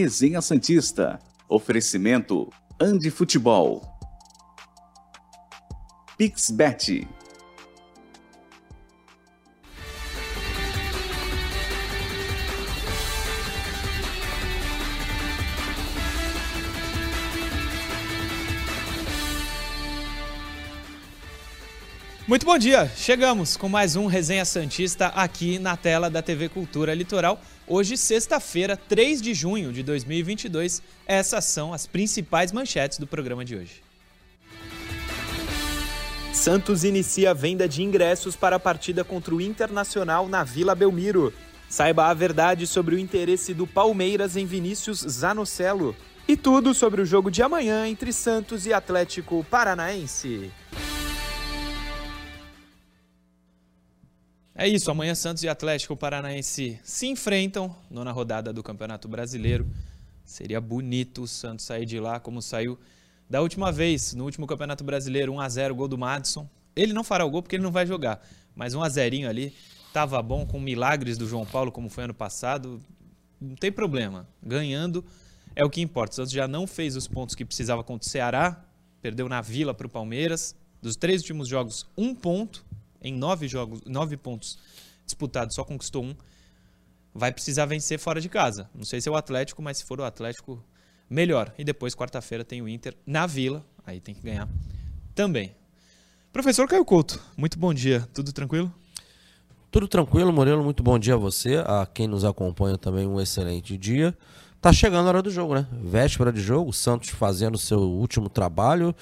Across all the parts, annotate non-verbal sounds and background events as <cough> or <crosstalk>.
Resenha Santista. Oferecimento Andi Futebol. Pixbet. Muito bom dia! Chegamos com mais um Resenha Santista aqui na tela da TV Cultura Litoral. Hoje, sexta-feira, 3 de junho de 2022. Essas são as principais manchetes do programa de hoje. Santos inicia a venda de ingressos para a partida contra o Internacional na Vila Belmiro. Saiba a verdade sobre o interesse do Palmeiras em Vinícius Zanocelo. E tudo sobre o jogo de amanhã entre Santos e Atlético Paranaense. É isso, amanhã Santos e Atlético Paranaense se enfrentam nona rodada do Campeonato Brasileiro. Seria bonito o Santos sair de lá como saiu da última vez, no último Campeonato Brasileiro, 1 a 0 gol do Madison. Ele não fará o gol porque ele não vai jogar, mas 1 a 0 ali estava bom com milagres do João Paulo como foi ano passado. Não tem problema. Ganhando é o que importa. O Santos já não fez os pontos que precisava contra o Ceará, perdeu na Vila para o Palmeiras. Dos três últimos jogos, um ponto em nove jogos, nove pontos disputados, só conquistou um, vai precisar vencer fora de casa. Não sei se é o Atlético, mas se for o Atlético, melhor. E depois, quarta-feira, tem o Inter na Vila, aí tem que ganhar também. Professor Caio Couto, muito bom dia, tudo tranquilo? Tudo tranquilo, Morelo, muito bom dia a você, a quem nos acompanha também um excelente dia. Tá chegando a hora do jogo, né? Véspera de jogo, o Santos fazendo seu último trabalho,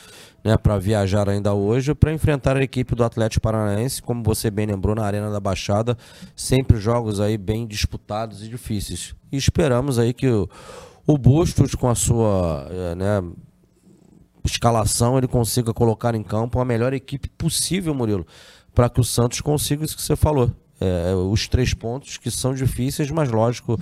né, para viajar ainda hoje para enfrentar a equipe do Atlético Paranaense, como você bem lembrou na Arena da Baixada, sempre jogos aí bem disputados e difíceis. E esperamos aí que o, o Bustos com a sua, é, né, escalação ele consiga colocar em campo a melhor equipe possível, Murilo, para que o Santos consiga isso que você falou. É, os três pontos que são difíceis, mas lógico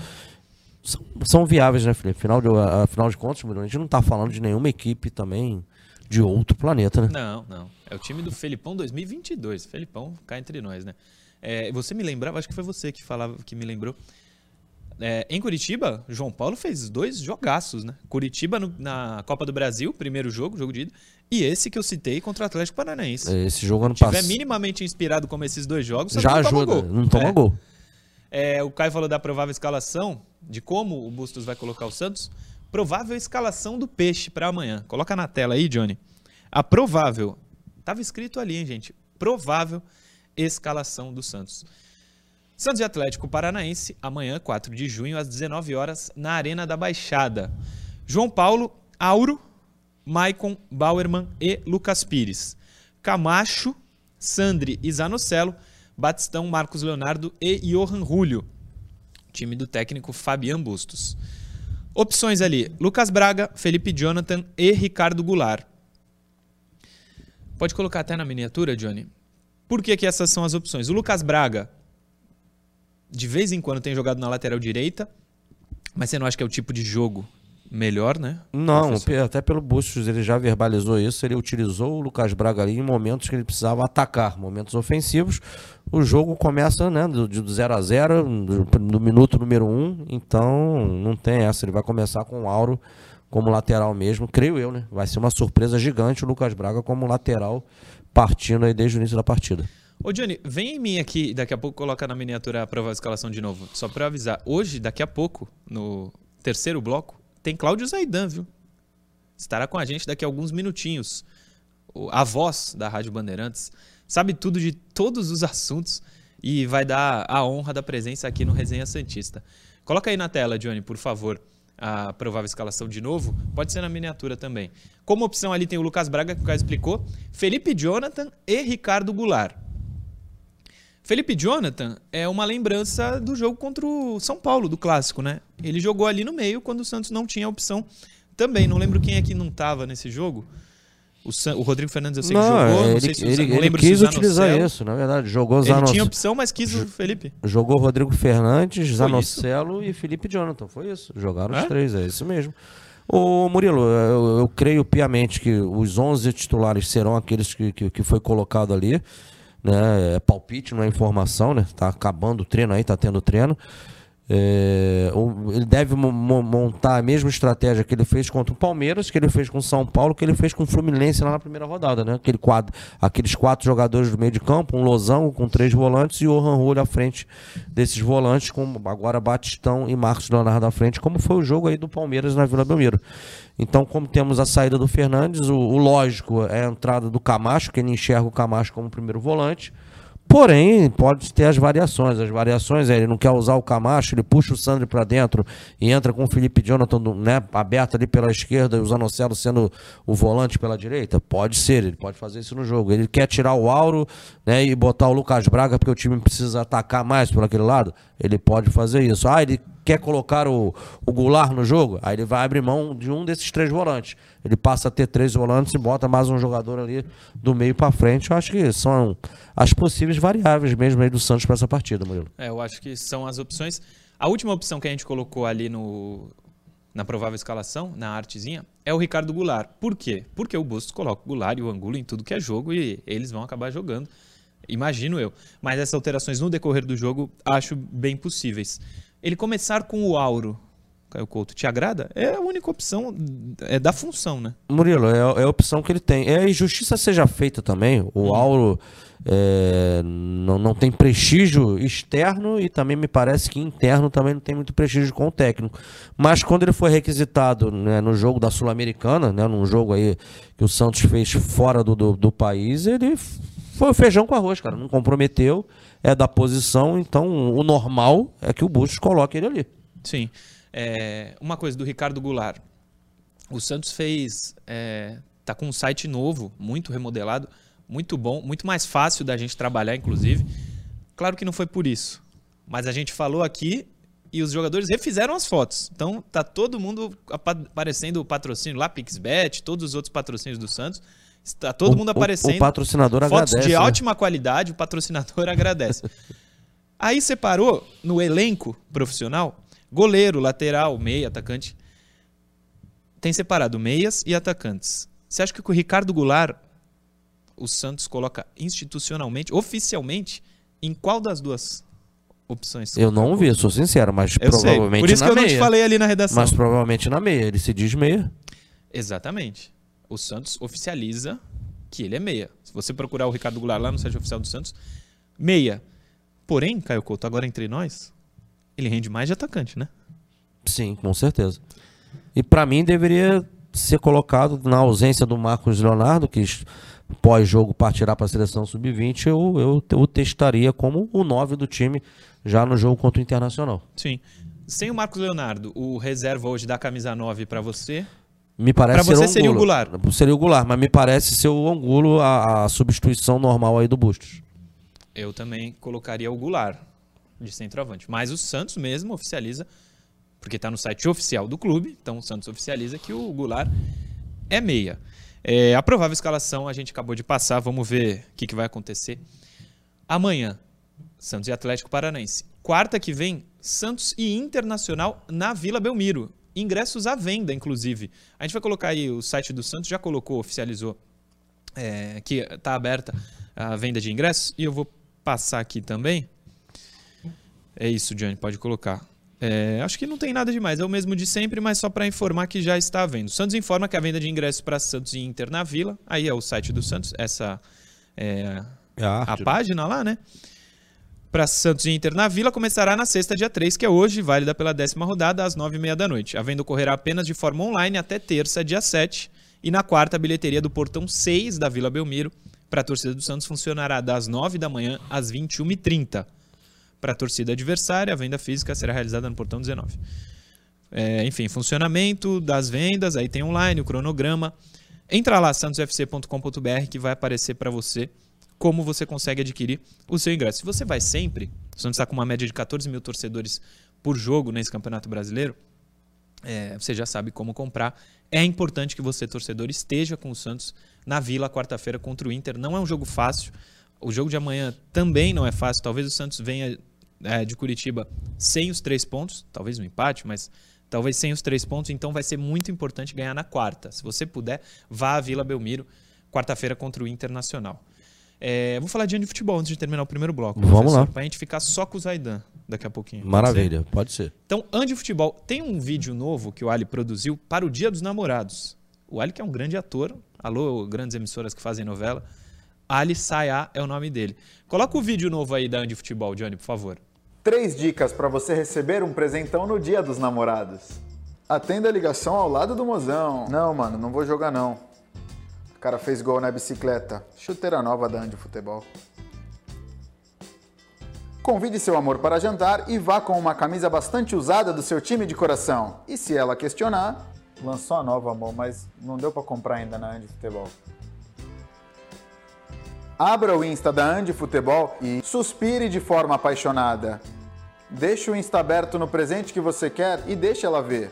são, são viáveis, né, Felipe? Afinal de, afinal de contas, a gente não está falando de nenhuma equipe também de outro planeta, né? Não, não. É o time do Felipão 2022. Felipão cá entre nós, né? É, você me lembrava, acho que foi você que falava, que me lembrou. É, em Curitiba, João Paulo fez dois jogaços, né? Curitiba no, na Copa do Brasil, primeiro jogo, jogo de ida, e esse que eu citei contra o Atlético Paranaense. Esse jogo ano passado. Se tiver minimamente inspirado como esses dois jogos, já não ajuda, toma não toma é. gol. É, o Caio falou da provável escalação, de como o Bustos vai colocar o Santos. Provável escalação do Peixe para amanhã. Coloca na tela aí, Johnny. A provável. Tava escrito ali, hein, gente? Provável escalação do Santos. Santos e Atlético Paranaense, amanhã, 4 de junho, às 19 horas, na Arena da Baixada. João Paulo, Auro, Maicon, Bauerman e Lucas Pires. Camacho, Sandri e Zanocelo Batistão, Marcos Leonardo e Johan Julio. Time do técnico Fabian Bustos. Opções ali: Lucas Braga, Felipe Jonathan e Ricardo Goulart. Pode colocar até na miniatura, Johnny. Por que, que essas são as opções? O Lucas Braga, de vez em quando, tem jogado na lateral direita, mas você não acha que é o tipo de jogo melhor, né? Não, professor? até pelo Bustos ele já verbalizou isso. Ele utilizou o Lucas Braga ali em momentos que ele precisava atacar, momentos ofensivos. O jogo começa né, do, do 0 a 0 no minuto número 1, um, então não tem essa. Ele vai começar com o Auro como lateral mesmo, creio eu, né? Vai ser uma surpresa gigante o Lucas Braga como lateral partindo aí desde o início da partida. Ô Johnny, vem em mim aqui, daqui a pouco coloca na miniatura a prova de escalação de novo. Só para avisar, hoje, daqui a pouco, no terceiro bloco, tem Cláudio Zaidan, viu? Estará com a gente daqui a alguns minutinhos. A voz da Rádio Bandeirantes sabe tudo de todos os assuntos e vai dar a honra da presença aqui no Resenha Santista. Coloca aí na tela, Johnny, por favor, a provável escalação de novo. Pode ser na miniatura também. Como opção ali tem o Lucas Braga, que o Caio explicou, Felipe Jonathan e Ricardo Goulart. Felipe Jonathan é uma lembrança do jogo contra o São Paulo, do clássico, né? Ele jogou ali no meio quando o Santos não tinha opção também. Não lembro quem é que não estava nesse jogo. O, San... o, Rodrigo Fernandes eu sei não, que jogou, ele, não sei se ele, não ele quis utilizar isso, na verdade. Jogou Zanocelo. Ele tinha opção, mas quis o Felipe. Jogou Rodrigo Fernandes, Zanocelo e Felipe Jonathan. Foi isso. Jogaram é? os três, é isso mesmo. Ô Murilo, eu, eu, creio piamente que os 11 titulares serão aqueles que, que, que foi colocado ali né? É palpite, não é informação, né? Tá acabando o treino aí, tá tendo treino. É, ele deve montar a mesma estratégia que ele fez contra o Palmeiras, que ele fez com o São Paulo, que ele fez com o Fluminense lá na primeira rodada, né? Aquele quadro, aqueles quatro jogadores do meio de campo, um losango com três volantes e o Orhan à frente desses volantes, com agora Batistão e Marcos Leonardo à frente, como foi o jogo aí do Palmeiras na Vila Belmiro. Então, como temos a saída do Fernandes, o, o lógico é a entrada do Camacho, que ele enxerga o Camacho como primeiro volante. Porém, pode ter as variações. As variações é ele não quer usar o Camacho, ele puxa o Sandro para dentro e entra com o Felipe Jonathan né, aberto ali pela esquerda e o Zanocelo sendo o volante pela direita. Pode ser, ele pode fazer isso no jogo. Ele quer tirar o Auro né, e botar o Lucas Braga porque o time precisa atacar mais por aquele lado. Ele pode fazer isso. Ah, ele quer colocar o, o Goulart no jogo, aí ele vai abrir mão de um desses três volantes. Ele passa a ter três volantes e bota mais um jogador ali do meio para frente. Eu acho que são as possíveis variáveis mesmo aí do Santos para essa partida, Murilo. É, eu acho que são as opções. A última opção que a gente colocou ali no, na provável escalação, na artezinha, é o Ricardo Goulart. Por quê? Porque o Bustos coloca o Goulart e o Angulo em tudo que é jogo e eles vão acabar jogando. Imagino eu. Mas essas alterações no decorrer do jogo acho bem possíveis. Ele começar com o Auro, Caio Couto, te agrada? É a única opção, é da função, né? Murilo, é, é a opção que ele tem. É a injustiça seja feita também. O hum. Auro é, não, não tem prestígio externo e também me parece que interno também não tem muito prestígio com o técnico. Mas quando ele foi requisitado né, no jogo da Sul-Americana, né, num jogo aí que o Santos fez fora do, do, do país, ele foi o feijão com arroz, cara. Não comprometeu é da posição, então o normal é que o Bustos coloque ele ali. Sim. É, uma coisa do Ricardo Goulart. O Santos fez. É, tá com um site novo, muito remodelado, muito bom, muito mais fácil da gente trabalhar, inclusive. Claro que não foi por isso. Mas a gente falou aqui e os jogadores refizeram as fotos. Então tá todo mundo aparecendo o patrocínio lá, Pixbet, todos os outros patrocínios do Santos. Está todo o, mundo aparecendo. O, patrocinador fotos agradece. de né? ótima qualidade, o patrocinador <laughs> agradece. Aí separou no elenco profissional goleiro, lateral, meia, atacante. Tem separado meias e atacantes. Você acha que com o Ricardo Goulart o Santos coloca institucionalmente, oficialmente, em qual das duas opções? Eu não vi, sou sincero, mas eu provavelmente sei. Por isso que eu meia. não te falei ali na redação. Mas provavelmente na meia, ele se diz meia. Exatamente o Santos oficializa que ele é meia. Se você procurar o Ricardo Goulart lá no site oficial do Santos, meia. Porém, Caio Couto, agora entre nós, ele rende mais de atacante, né? Sim, com certeza. E para mim deveria ser colocado na ausência do Marcos Leonardo, que pós-jogo partirá para a seleção sub-20, eu, eu o testaria como o 9 do time já no jogo contra o Internacional. Sim. Sem o Marcos Leonardo, o reserva hoje da camisa 9 para você me parece pra você seria o Goulart. Seria o Goulart, mas me parece ser o Angulo a, a substituição normal aí do Bustos. Eu também colocaria o Goulart de centroavante. Mas o Santos mesmo oficializa, porque está no site oficial do clube, então o Santos oficializa que o Goulart é meia. É, a provável escalação a gente acabou de passar, vamos ver o que, que vai acontecer. Amanhã, Santos e Atlético Paranaense. Quarta que vem, Santos e Internacional na Vila Belmiro ingressos à venda, inclusive. A gente vai colocar aí o site do Santos, já colocou, oficializou é, que está aberta a venda de ingressos. E eu vou passar aqui também. É isso, Johnny, pode colocar. É, acho que não tem nada demais, é o mesmo de sempre, mas só para informar que já está à venda. O Santos informa que a venda de ingressos para Santos e Inter na Vila, aí é o site do Santos, essa é, é a, a página lá, né? Para Santos e Inter na Vila começará na sexta, dia 3, que é hoje, válida pela décima rodada, às 9h30 da noite. A venda ocorrerá apenas de forma online até terça, dia 7. E na quarta, a bilheteria do portão 6 da Vila Belmiro para a torcida do Santos funcionará das 9 da manhã às 21h30. Para a torcida adversária, a venda física será realizada no portão 19. É, enfim, funcionamento das vendas, aí tem online, o cronograma. Entra lá, santosfc.com.br, que vai aparecer para você como você consegue adquirir o seu ingresso. Se você vai sempre, Santos está com uma média de 14 mil torcedores por jogo nesse Campeonato Brasileiro, é, você já sabe como comprar. É importante que você, torcedor, esteja com o Santos na Vila quarta-feira contra o Inter. Não é um jogo fácil. O jogo de amanhã também não é fácil. Talvez o Santos venha é, de Curitiba sem os três pontos, talvez um empate, mas talvez sem os três pontos. Então vai ser muito importante ganhar na quarta. Se você puder, vá à Vila Belmiro quarta-feira contra o Internacional. É, vou falar de de futebol antes de terminar o primeiro bloco. Vamos lá. Pra gente ficar só com o Zaidan daqui a pouquinho. pode Maravilha, pode ser. Então, Ande Futebol, tem um vídeo novo que o Ali produziu para o Dia dos Namorados. O Ali que é um grande ator, alô, grandes emissoras que fazem novela. Ali Sayá é o nome dele. Coloca o vídeo novo aí da Ande Futebol, Johnny, por favor. Três dicas para você receber um presentão no dia dos namorados. Atenda a ligação ao lado do mozão. Não, mano, não vou jogar não. O cara fez gol na bicicleta. Chuteira nova da Ande Futebol. Convide seu amor para jantar e vá com uma camisa bastante usada do seu time de coração. E se ela questionar, lançou a nova, amor, mas não deu para comprar ainda na Ande Futebol. Abra o Insta da Ande Futebol e suspire de forma apaixonada. Deixe o Insta aberto no presente que você quer e deixe ela ver.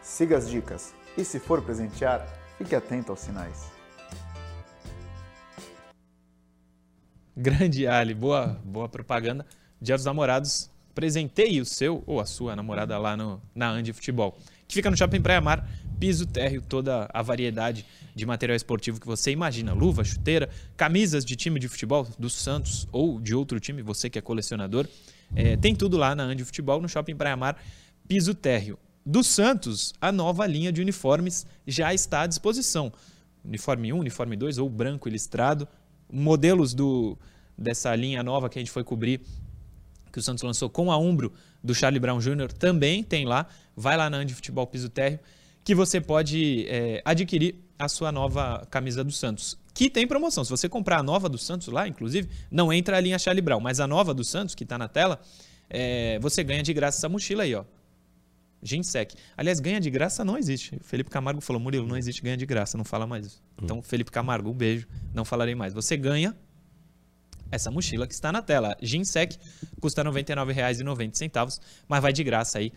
Siga as dicas e se for presentear, fique atento aos sinais. Grande Ali, boa, boa propaganda. Dia dos Namorados, presenteie o seu ou a sua namorada lá no, na Andi Futebol, que fica no Shopping Praia Mar, piso térreo, toda a variedade de material esportivo que você imagina, luva, chuteira, camisas de time de futebol do Santos ou de outro time, você que é colecionador, é, tem tudo lá na Andi Futebol, no Shopping Praia Mar, piso térreo. Do Santos, a nova linha de uniformes já está à disposição. Uniforme 1, uniforme 2 ou branco listrado, modelos do, dessa linha nova que a gente foi cobrir, que o Santos lançou com a Umbro do Charlie Brown Jr., também tem lá. Vai lá na Andi Futebol Piso Térreo, que você pode é, adquirir a sua nova camisa do Santos. Que tem promoção. Se você comprar a nova do Santos lá, inclusive, não entra a linha Charlie Brown, mas a nova do Santos, que está na tela, é, você ganha de graça essa mochila aí, ó. Ginsec. Aliás, ganha de graça não existe. Felipe Camargo falou, Murilo, não existe ganha de graça, não fala mais isso. Então, Felipe Camargo, um beijo, não falarei mais. Você ganha essa mochila que está na tela. Ginsec custa R$ 99,90, mas vai de graça aí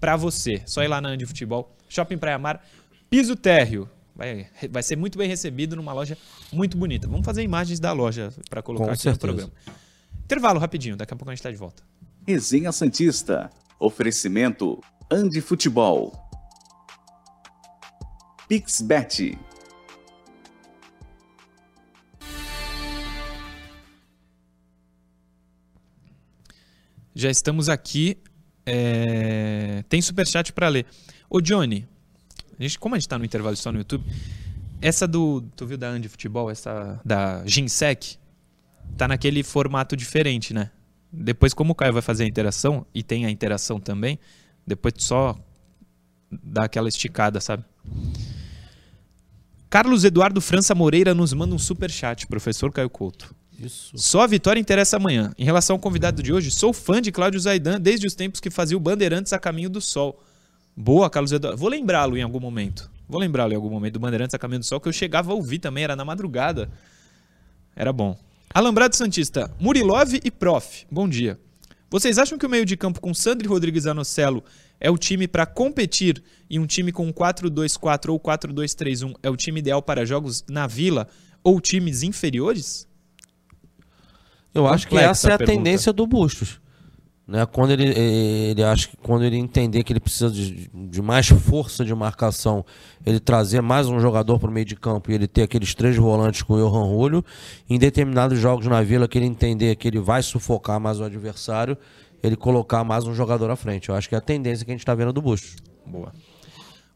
para você. Só ir lá na Andi Futebol, Shopping Praia Mar, piso térreo. Vai, vai ser muito bem recebido numa loja muito bonita. Vamos fazer imagens da loja para colocar Com aqui certeza. no programa. Intervalo rapidinho, daqui a pouco a gente está de volta. Resenha Santista. Oferecimento Andi Futebol. Pixbet. Já estamos aqui. é, Tem superchat para ler. Ô, Johnny, a gente, como a gente tá no intervalo só no YouTube, essa do. Tu viu da Andy Futebol, essa da Ginsec, tá naquele formato diferente, né? Depois, como o Caio vai fazer a interação, e tem a interação também, depois tu só dá aquela esticada, sabe? Carlos Eduardo França Moreira nos manda um superchat, professor Caio Couto. Isso. Só a vitória interessa amanhã. Em relação ao convidado de hoje, sou fã de Cláudio Zaidan desde os tempos que fazia o Bandeirantes a caminho do sol. Boa, Carlos Eduardo. Vou lembrá-lo em algum momento. Vou lembrá-lo em algum momento do Bandeirantes a caminho do sol, que eu chegava a ouvir também, era na madrugada. Era bom. Alambrado Santista, Murilov e Prof. Bom dia. Vocês acham que o meio de campo com Sandro e Rodrigues Anocelo é o time para competir e um time com 4-2-4 ou 4-2-3-1 é o time ideal para jogos na Vila ou times inferiores? Eu acho que essa é a a tendência do Bustos. Né? Quando ele, ele acha que quando ele entender que ele precisa de, de mais força de marcação, ele trazer mais um jogador para o meio de campo e ele ter aqueles três volantes com o Johan Julio, em determinados jogos na vila que ele entender que ele vai sufocar mais o adversário, ele colocar mais um jogador à frente. Eu acho que é a tendência que a gente está vendo do Bustos. Boa.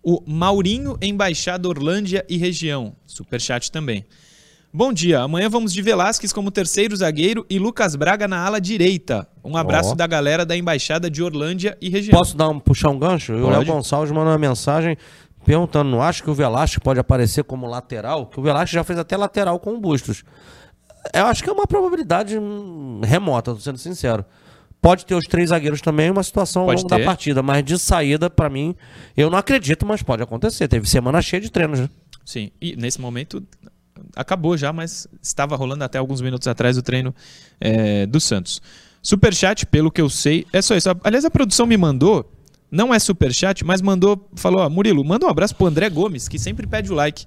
O Maurinho, Embaixada Orlândia e região. Superchat também. Bom dia. Amanhã vamos de Velasquez como terceiro zagueiro e Lucas Braga na ala direita. Um abraço Ó. da galera da Embaixada de Orlândia e região. Posso dar um, puxar um gancho? O Léo Pode. Gonçalves mandou uma mensagem perguntando: não acha que o Velasco pode aparecer como lateral? Que o Velasco já fez até lateral com o Bustos. Eu acho que é uma probabilidade hum, remota, tô sendo sincero. Pode ter os três zagueiros também, uma situação ao Pode longo da partida, mas de saída, pra mim, eu não acredito, mas pode acontecer. Teve semana cheia de treinos, né? Sim, e nesse momento acabou já, mas estava rolando até alguns minutos atrás o treino é, do Santos. Superchat, pelo que eu sei, é só isso. Aliás, a produção me mandou, não é superchat, mas mandou, falou, ó, Murilo, manda um abraço pro André Gomes, que sempre pede o like.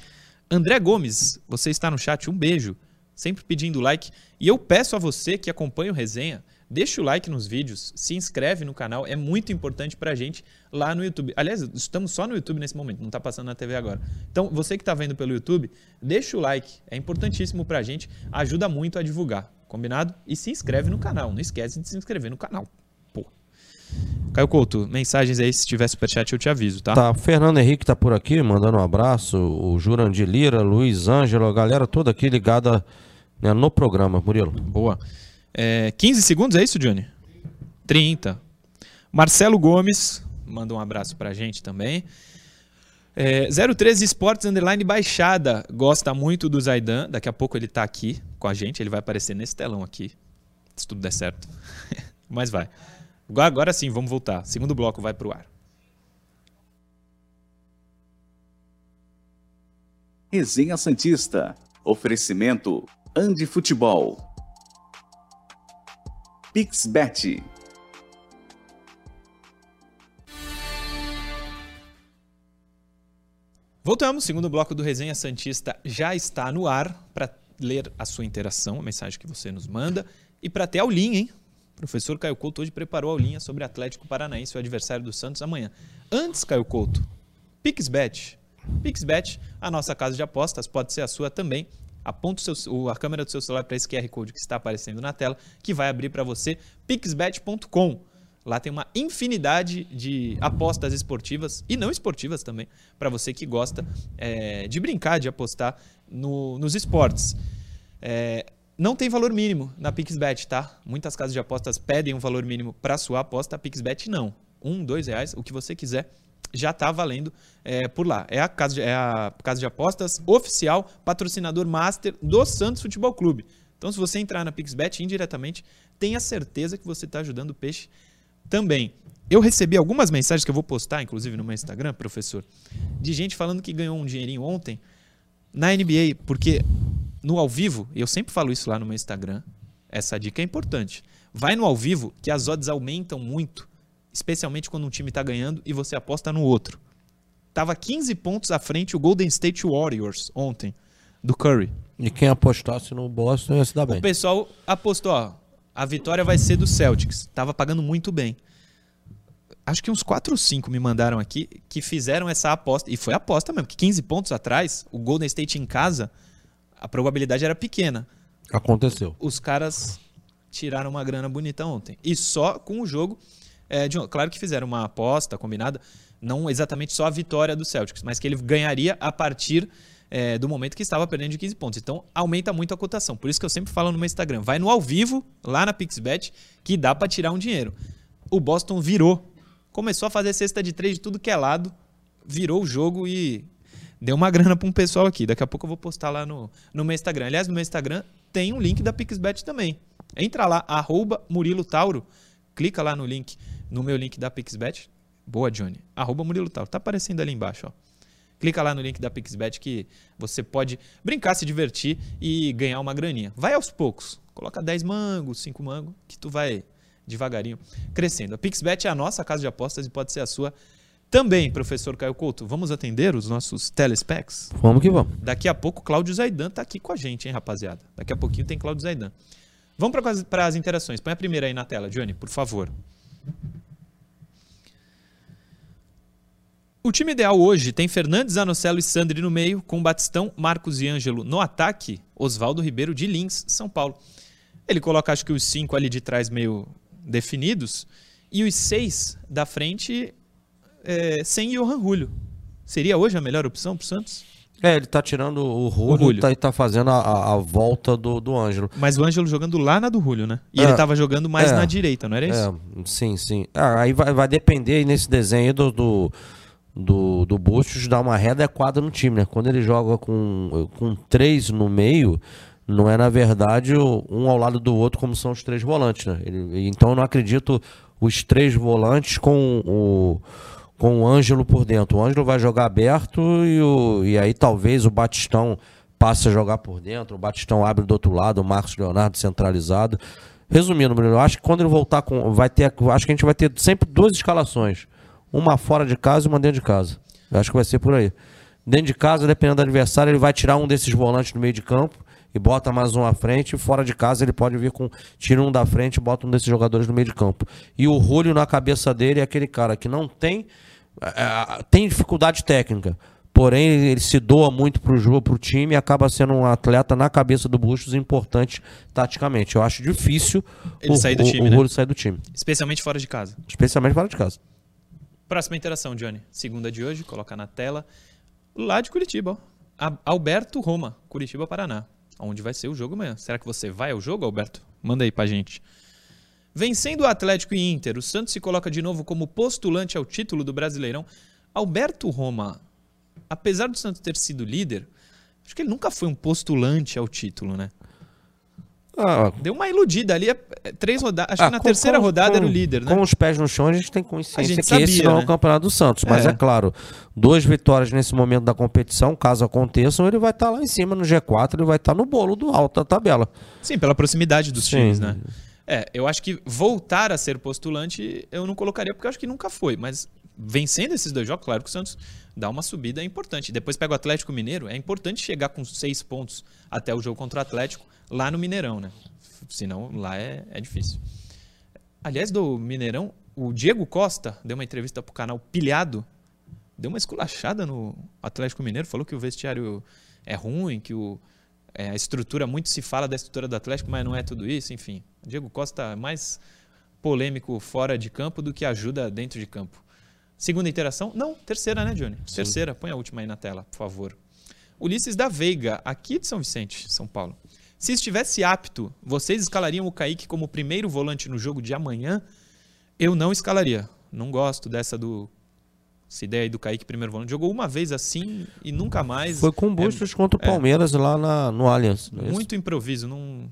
André Gomes, você está no chat, um beijo, sempre pedindo like. E eu peço a você que acompanha o resenha, deixa o like nos vídeos, se inscreve no canal, é muito importante pra gente lá no YouTube. Aliás, estamos só no YouTube nesse momento, não tá passando na TV agora. Então, você que tá vendo pelo YouTube, deixa o like, é importantíssimo pra gente, ajuda muito a divulgar, combinado? E se inscreve no canal, não esquece de se inscrever no canal. Pô. Caio Couto, mensagens aí, se tiver superchat eu te aviso, tá? Tá, Fernando Henrique tá por aqui, mandando um abraço. O Jurandir Lira, Luiz Ângelo, a galera toda aqui ligada né, no programa, Murilo. Boa. É, 15 segundos, é isso, Johnny? 30. Marcelo Gomes, manda um abraço pra gente também. É, 013 Esportes Underline Baixada, gosta muito do Zaidan. Daqui a pouco ele tá aqui com a gente, ele vai aparecer nesse telão aqui, se tudo der certo. <laughs> Mas vai. Agora sim, vamos voltar. Segundo bloco vai pro ar. Resenha Santista. Oferecimento Andi Futebol. Pixbet. Voltamos, segundo bloco do Resenha Santista já está no ar para ler a sua interação, a mensagem que você nos manda e para ter aulinha, hein? Professor Caio Couto hoje preparou a aulinha sobre Atlético Paranaense, o adversário do Santos amanhã. Antes, Caio Couto, Pixbet. Pixbet, a nossa casa de apostas, pode ser a sua também. Aponta o seu, a câmera do seu celular para esse QR Code que está aparecendo na tela, que vai abrir para você pixbet.com. Lá tem uma infinidade de apostas esportivas e não esportivas também, para você que gosta é, de brincar, de apostar no, nos esportes. É, não tem valor mínimo na PixBet, tá? Muitas casas de apostas pedem um valor mínimo para sua aposta, a PixBet não. Um, dois reais, o que você quiser, já está valendo é, por lá. É a, casa de, é a casa de apostas oficial, patrocinador master do Santos Futebol Clube. Então, se você entrar na PixBet indiretamente, tenha certeza que você está ajudando o peixe também. Eu recebi algumas mensagens que eu vou postar, inclusive no meu Instagram, professor, de gente falando que ganhou um dinheirinho ontem na NBA, porque no ao vivo, eu sempre falo isso lá no meu Instagram, essa dica é importante. Vai no ao vivo que as odds aumentam muito, especialmente quando um time está ganhando e você aposta no outro. Tava 15 pontos à frente o Golden State Warriors ontem, do Curry. E quem apostasse no Boston ia se dar bem. O pessoal apostou, ó, a vitória vai ser do Celtics. Tava pagando muito bem. Acho que uns 4 ou 5 me mandaram aqui que fizeram essa aposta. E foi aposta mesmo, que 15 pontos atrás, o Golden State em casa, a probabilidade era pequena. Aconteceu. Os caras tiraram uma grana bonita ontem. E só com o jogo. É, de, claro que fizeram uma aposta combinada, não exatamente só a vitória do Celtics, mas que ele ganharia a partir é, do momento que estava perdendo de 15 pontos. Então aumenta muito a cotação. Por isso que eu sempre falo no meu Instagram, vai no ao vivo, lá na Pixbet, que dá para tirar um dinheiro. O Boston virou. Começou a fazer cesta de três de tudo que é lado, virou o jogo e deu uma grana para um pessoal aqui. Daqui a pouco eu vou postar lá no, no meu Instagram. Aliás, no meu Instagram tem um link da Pixbet também. Entra lá, arroba Murilo Tauro, clica lá no link, no meu link da Pixbet. Boa, Johnny. Arroba Murilo Tauro. Tá aparecendo ali embaixo, ó. Clica lá no link da Pixbet que você pode brincar, se divertir e ganhar uma graninha. Vai aos poucos. Coloca 10 mangos, 5 mangos, que tu vai devagarinho crescendo. A Pixbet é a nossa casa de apostas e pode ser a sua também, professor Caio Couto. Vamos atender os nossos telespecs? Vamos que vamos. Daqui a pouco, Cláudio Zaidan tá aqui com a gente, hein, rapaziada? Daqui a pouquinho tem Cláudio Zaidan. Vamos para as interações. Põe a primeira aí na tela, Johnny, por favor. O time ideal hoje tem Fernandes, Anocelo e Sandri no meio, com Batistão, Marcos e Ângelo no ataque, Oswaldo Ribeiro de Lins, São Paulo. Ele coloca, acho que os cinco ali de trás meio definidos, e os seis da frente é, sem Johan Julio. Seria hoje a melhor opção para o Santos? É, ele tá tirando o Julio, tá, e tá fazendo a, a volta do, do Ângelo. Mas o Ângelo jogando lá na do Julio, né? E é, ele tava jogando mais é, na direita, não era isso? É, sim, sim. Ah, aí vai, vai depender nesse desenho do, do do, do Bustos dar uma ré adequada no time, né? Quando ele joga com, com três no meio, não é na verdade um ao lado do outro como são os três volantes, né? Ele, então eu não acredito os três volantes com o com o Ângelo por dentro. O Ângelo vai jogar aberto e, o, e aí talvez o Batistão passe a jogar por dentro, o Batistão abre do outro lado, o Marcos Leonardo centralizado. Resumindo, eu acho que quando ele voltar com. Vai ter. Acho que a gente vai ter sempre duas escalações uma fora de casa e uma dentro de casa. Eu acho que vai ser por aí. Dentro de casa, dependendo do adversário, ele vai tirar um desses volantes no meio de campo e bota mais um à frente. E fora de casa ele pode vir com. Tira um da frente e bota um desses jogadores no meio de campo. E o Julio na cabeça dele é aquele cara que não tem. é, tem dificuldade técnica. Porém, ele se doa muito pro jogo, pro time e acaba sendo um atleta na cabeça do Bustos importante taticamente. Eu acho difícil Ele o, sair do o- time, o né? Julio sair do time. Especialmente fora de casa. Especialmente fora de casa. Próxima interação, Johnny. Segunda de hoje, colocar na tela. Lá de Curitiba, ó. Alberto Roma, Curitiba, Paraná. Onde vai ser o jogo amanhã? Será que você vai ao jogo, Alberto? Manda aí pra gente. Vencendo o Atlético e Inter, o Santos se coloca de novo como postulante ao título do Brasileirão. Alberto Roma, apesar do Santos ter sido líder, acho que ele nunca foi um postulante ao título, né? Ah, Deu uma iludida ali, é, é, três rodadas. Acho ah, que na com- terceira com- rodada com- era o líder, né? Com os pés no chão, a gente tem consciência gente que esse sabia, não é né? o campeonato do Santos. Mas É. é. claro, duas vitórias nesse momento da competição, caso aconteçam, ele vai estar lá em cima no G4, ele vai estar no bolo do alto da tabela. Sim, pela proximidade dos Sim. times, né? É, eu acho que voltar a ser postulante eu não colocaria, porque eu acho que nunca foi. Mas vencendo esses dois jogos, claro que o Santos dá uma subida importante. Depois pega o Atlético Mineiro, é importante chegar com seis pontos até o jogo contra o Atlético lá no Mineirão, né? Senão lá é, é difícil. Aliás, do Mineirão, o Diego Costa deu uma entrevista pro canal Pilhado, deu uma esculachada no Atlético Mineiro, falou que o vestiário é ruim, que o, é, a estrutura, muito se fala da estrutura do Atlético, mas não é tudo isso, enfim. Diego Costa é mais polêmico fora de campo do que ajuda dentro de campo. Segunda interação? Não, terceira, né, Johnny? Terceira, põe a última aí na tela, por favor. Ulisses da Veiga, aqui de São Vicente, São Paulo. Se estivesse apto, vocês escalariam o Kaique como primeiro volante no jogo de amanhã? Eu não escalaria. Não gosto dessa do. Essa ideia aí do Kaique primeiro volante. Jogou uma vez assim e nunca mais. Foi com É- Bustos contra o é. Palmeiras lá na, no Allianz. é muito improviso. Não...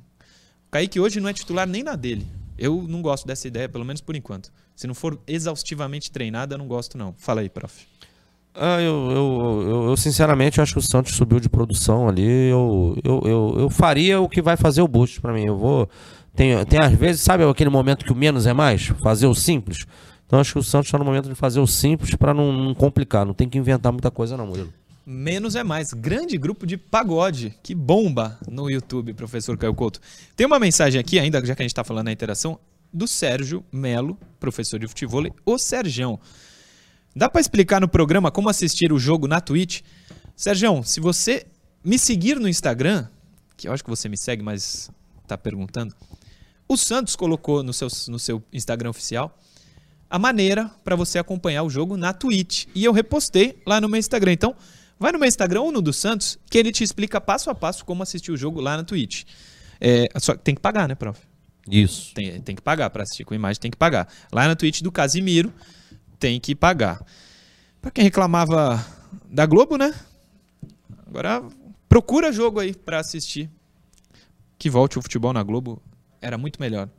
O Kaique hoje não é titular nem na dele. Eu não gosto dessa ideia, pelo menos por enquanto. Se não for exaustivamente treinada, eu não gosto, não. Fala aí, prof. Ah, eu, eu, eu, eu, sinceramente acho que o Santos subiu de produção ali. Eu, eu, eu, eu faria o que vai fazer o Bustos pra mim. Eu vou. Tem, tem às vezes, sabe aquele momento que o menos é mais? Fazer o simples. Então acho que o Santos está no momento de fazer o simples pra não, não complicar. Não tem que inventar muita coisa, não, Murilo. Menos é mais. Grande grupo de pagode. Que bomba no YouTube, professor Caio Couto. Tem uma mensagem aqui, ainda já que a gente está falando na interação, do Sérgio Melo, professor de futebol, o Serjão. Dá para explicar no programa como assistir o jogo na Twitch? Serjão, se você me seguir no Instagram, que eu acho que você me segue, mas tá perguntando, o Santos colocou no seu, no seu Instagram oficial a maneira para você acompanhar o jogo na Twitch. E eu repostei lá no meu Instagram. Então, vai no meu Instagram ou no do Santos, que ele te explica passo a passo como assistir o jogo lá na Twitch. É, só que tem que pagar, né, prof? Isso. Tem, tem que pagar para assistir com imagem, tem que pagar. Lá na Twitch do Casimiro, tem que pagar. Para quem reclamava da Globo, né? Agora procura jogo aí para assistir. Que volte o futebol na Globo era muito melhor.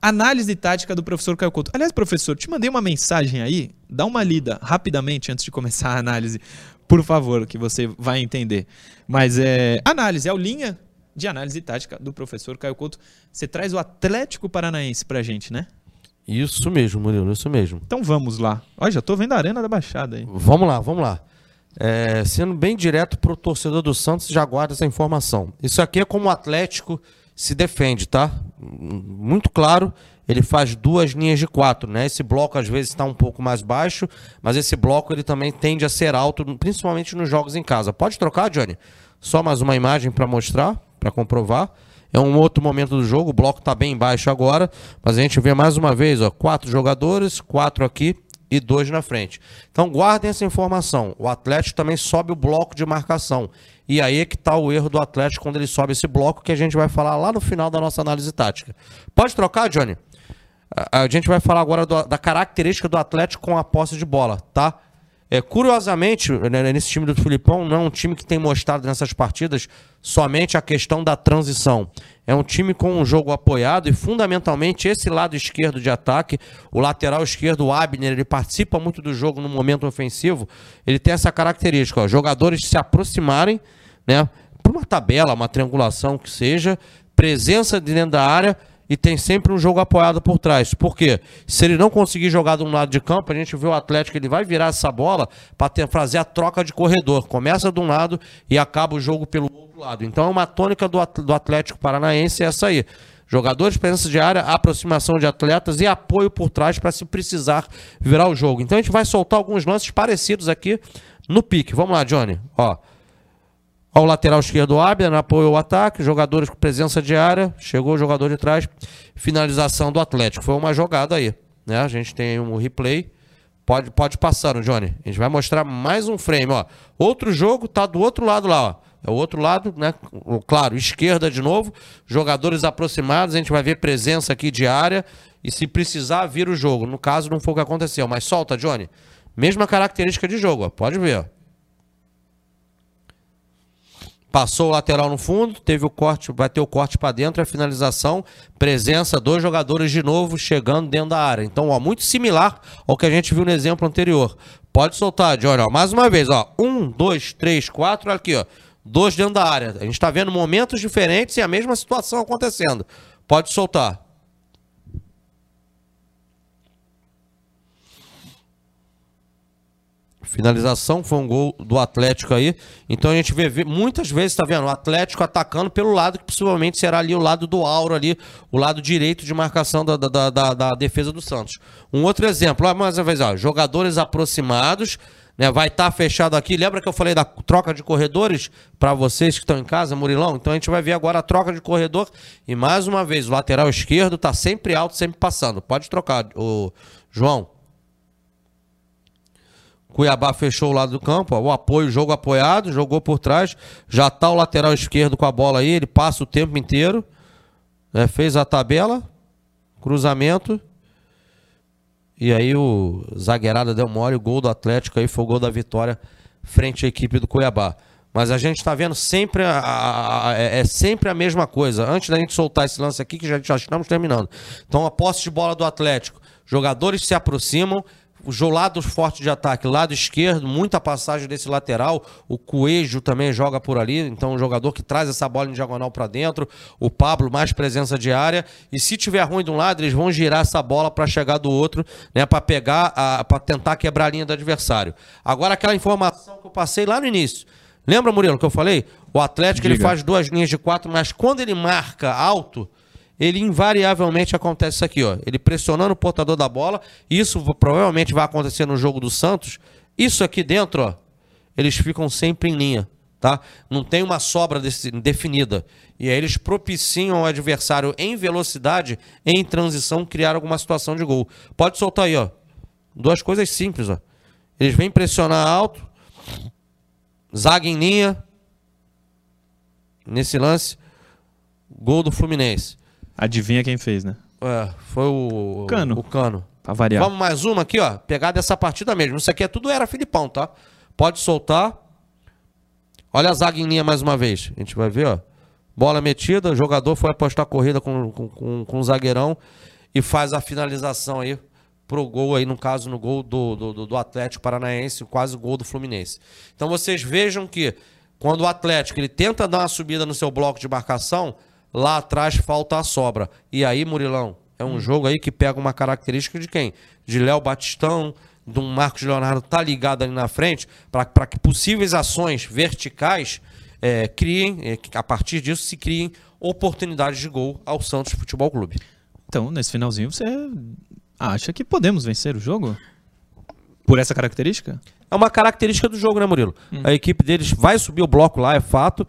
Análise tática do professor Caio Couto. Aliás, professor, te mandei uma mensagem aí. Dá uma lida rapidamente antes de começar a análise, por favor, que você vai entender. Mas é análise, é a linha de análise tática do professor Caio Couto. Você traz o Atlético Paranaense pra gente, né? Isso mesmo, Murilo, isso mesmo. Então vamos lá. Olha, já tô vendo a Arena da Baixada aí. Vamos lá, vamos lá. É, sendo bem direto pro torcedor do Santos, já guarda essa informação. Isso aqui é como o Atlético se defende, tá? Muito claro, ele faz duas linhas de quatro, né? Esse bloco às vezes está um pouco mais baixo, mas esse bloco ele também tende a ser alto, principalmente nos jogos em casa. Pode trocar, Johnny? Só mais uma imagem para mostrar, para comprovar. É um outro momento do jogo, o bloco está bem baixo agora, mas a gente vê mais uma vez, ó, quatro jogadores, quatro aqui e dois na frente. Então guardem essa informação. O Atlético também sobe o bloco de marcação. E aí é que está o erro do Atlético quando ele sobe esse bloco, que a gente vai falar lá no final da nossa análise tática. Pode trocar, Johnny? A, gente vai falar agora do- da característica do Atlético com a posse de bola, tá? É, curiosamente, né, nesse time do Filipão, não é um time que tem mostrado nessas partidas somente a questão da transição. É um time com um jogo apoiado e, fundamentalmente, esse lado esquerdo de ataque, o lateral esquerdo, o Abner, ele participa muito do jogo no momento ofensivo. Ele tem essa característica: ó, jogadores se aproximarem, né, por uma tabela, uma triangulação que seja, presença de dentro da área e tem sempre um jogo apoiado por trás. Por quê? Se ele não conseguir jogar de um lado de campo, a gente vê o Atlético, ele vai virar essa bola para fazer a troca de corredor. Começa de um lado e acaba o jogo pelo outro lado. Então é uma tônica do Atlético Paranaense essa aí. Jogadores, presença de área, aproximação de atletas e apoio por trás para se precisar virar o jogo. Então a gente vai soltar alguns lances parecidos aqui no pique. Vamos lá, Johnny. Ó. Ó o lateral esquerdo, Abner, no apoio ao ataque, jogadores com presença de área, chegou o jogador de trás, finalização do Atlético. Foi uma jogada aí, né? A gente tem um replay. Pode, pode passar, Johnny. A gente vai mostrar mais um frame, ó. Outro jogo tá do outro lado lá, ó. É o outro lado, né? Claro, esquerda de novo, jogadores aproximados, a gente vai ver presença aqui de área e se precisar vir o jogo. No caso não foi o que aconteceu, mas solta, Johnny. Mesma característica de jogo, ó. Pode ver, ó. Passou o lateral no fundo, teve o corte, vai ter o corte para dentro, a finalização, presença, dois jogadores de novo chegando dentro da área. Então, ó, muito similar ao que a gente viu no exemplo anterior. Pode soltar, Johnny, ó. Mais uma vez, ó. Um, dois, três, quatro, aqui, ó. Dois dentro da área. A gente está vendo momentos diferentes e a mesma situação acontecendo. Pode soltar. Finalização foi um gol do Atlético aí. Então a gente vê, muitas vezes, tá vendo? O Atlético atacando pelo lado que possivelmente será ali o lado do Auro ali, o lado direito de marcação da, da, da, da defesa do Santos. Um outro exemplo, mais uma vez, ó, jogadores aproximados. Né, vai estar tá fechado aqui. Lembra que eu falei da troca de corredores para vocês que estão em casa, Murilão? Então a gente vai ver agora a troca de corredor. E mais uma vez, o lateral esquerdo está sempre alto, sempre passando. Pode trocar, o João. Cuiabá fechou o lado do campo, ó, o apoio, jogo apoiado, jogou por trás, já tá o lateral esquerdo com a bola aí, ele passa o tempo inteiro, né, fez a tabela, cruzamento, e aí o zagueirada deu mole, o gol do Atlético aí foi o gol da vitória frente à equipe do Cuiabá. Mas a gente está vendo sempre a, a, a, é, é sempre a mesma coisa. Antes da gente soltar esse lance aqui, que já, já estamos terminando. Então a posse de bola do Atlético. Jogadores se aproximam, o lado forte de ataque, lado esquerdo, muita passagem desse lateral. O Coelho também joga por ali, então um jogador que traz essa bola em diagonal para dentro. O Pablo, mais presença de área. E se tiver ruim de um lado, eles vão girar essa bola para chegar do outro, né, para pegar, para tentar quebrar a linha do adversário. Agora, aquela informação que eu passei lá no início. Lembra, Murilo, que eu falei? O Atlético ele faz duas linhas de quatro, mas quando ele marca alto, ele invariavelmente acontece isso aqui, ó. Ele pressionando o portador da bola. Isso provavelmente vai acontecer no jogo do Santos. Isso aqui dentro, ó, eles ficam sempre em linha, tá? Não tem uma sobra desse, definida. E aí eles propiciam ao adversário em velocidade, em transição, criar alguma situação de gol. Pode soltar aí, ó. Duas coisas simples, ó. Eles vêm pressionar alto, zaga em linha. Nesse lance, gol do Fluminense. Adivinha quem fez, né? É, foi o Cano. O Cano. Pra variar. Vamos mais uma aqui, ó. Pegar dessa partida mesmo. Isso aqui é tudo era Filipão, tá? Pode soltar. Olha a zaga em linha mais uma vez. A gente vai ver, ó. Bola metida, o jogador foi apostar a corrida com, com, com, com o zagueirão e faz a finalização aí pro gol aí, no caso, no gol do, do, do Atlético Paranaense, quase o gol do Fluminense. Então vocês vejam que quando o Atlético ele tenta dar uma subida no seu bloco de marcação, lá atrás falta a sobra. E aí, Murilão, é um hum. jogo aí que pega uma característica de quem? De Léo Batistão, de um Marcos Leonardo tá ligado ali na frente, para que possíveis ações verticais é, criem, é, a partir disso se criem oportunidades de gol ao Santos Futebol Clube. Então, nesse finalzinho, você acha que podemos vencer o jogo? Por essa característica? É uma característica do jogo, né, Murilo? Hum. A equipe deles vai subir o bloco lá, é fato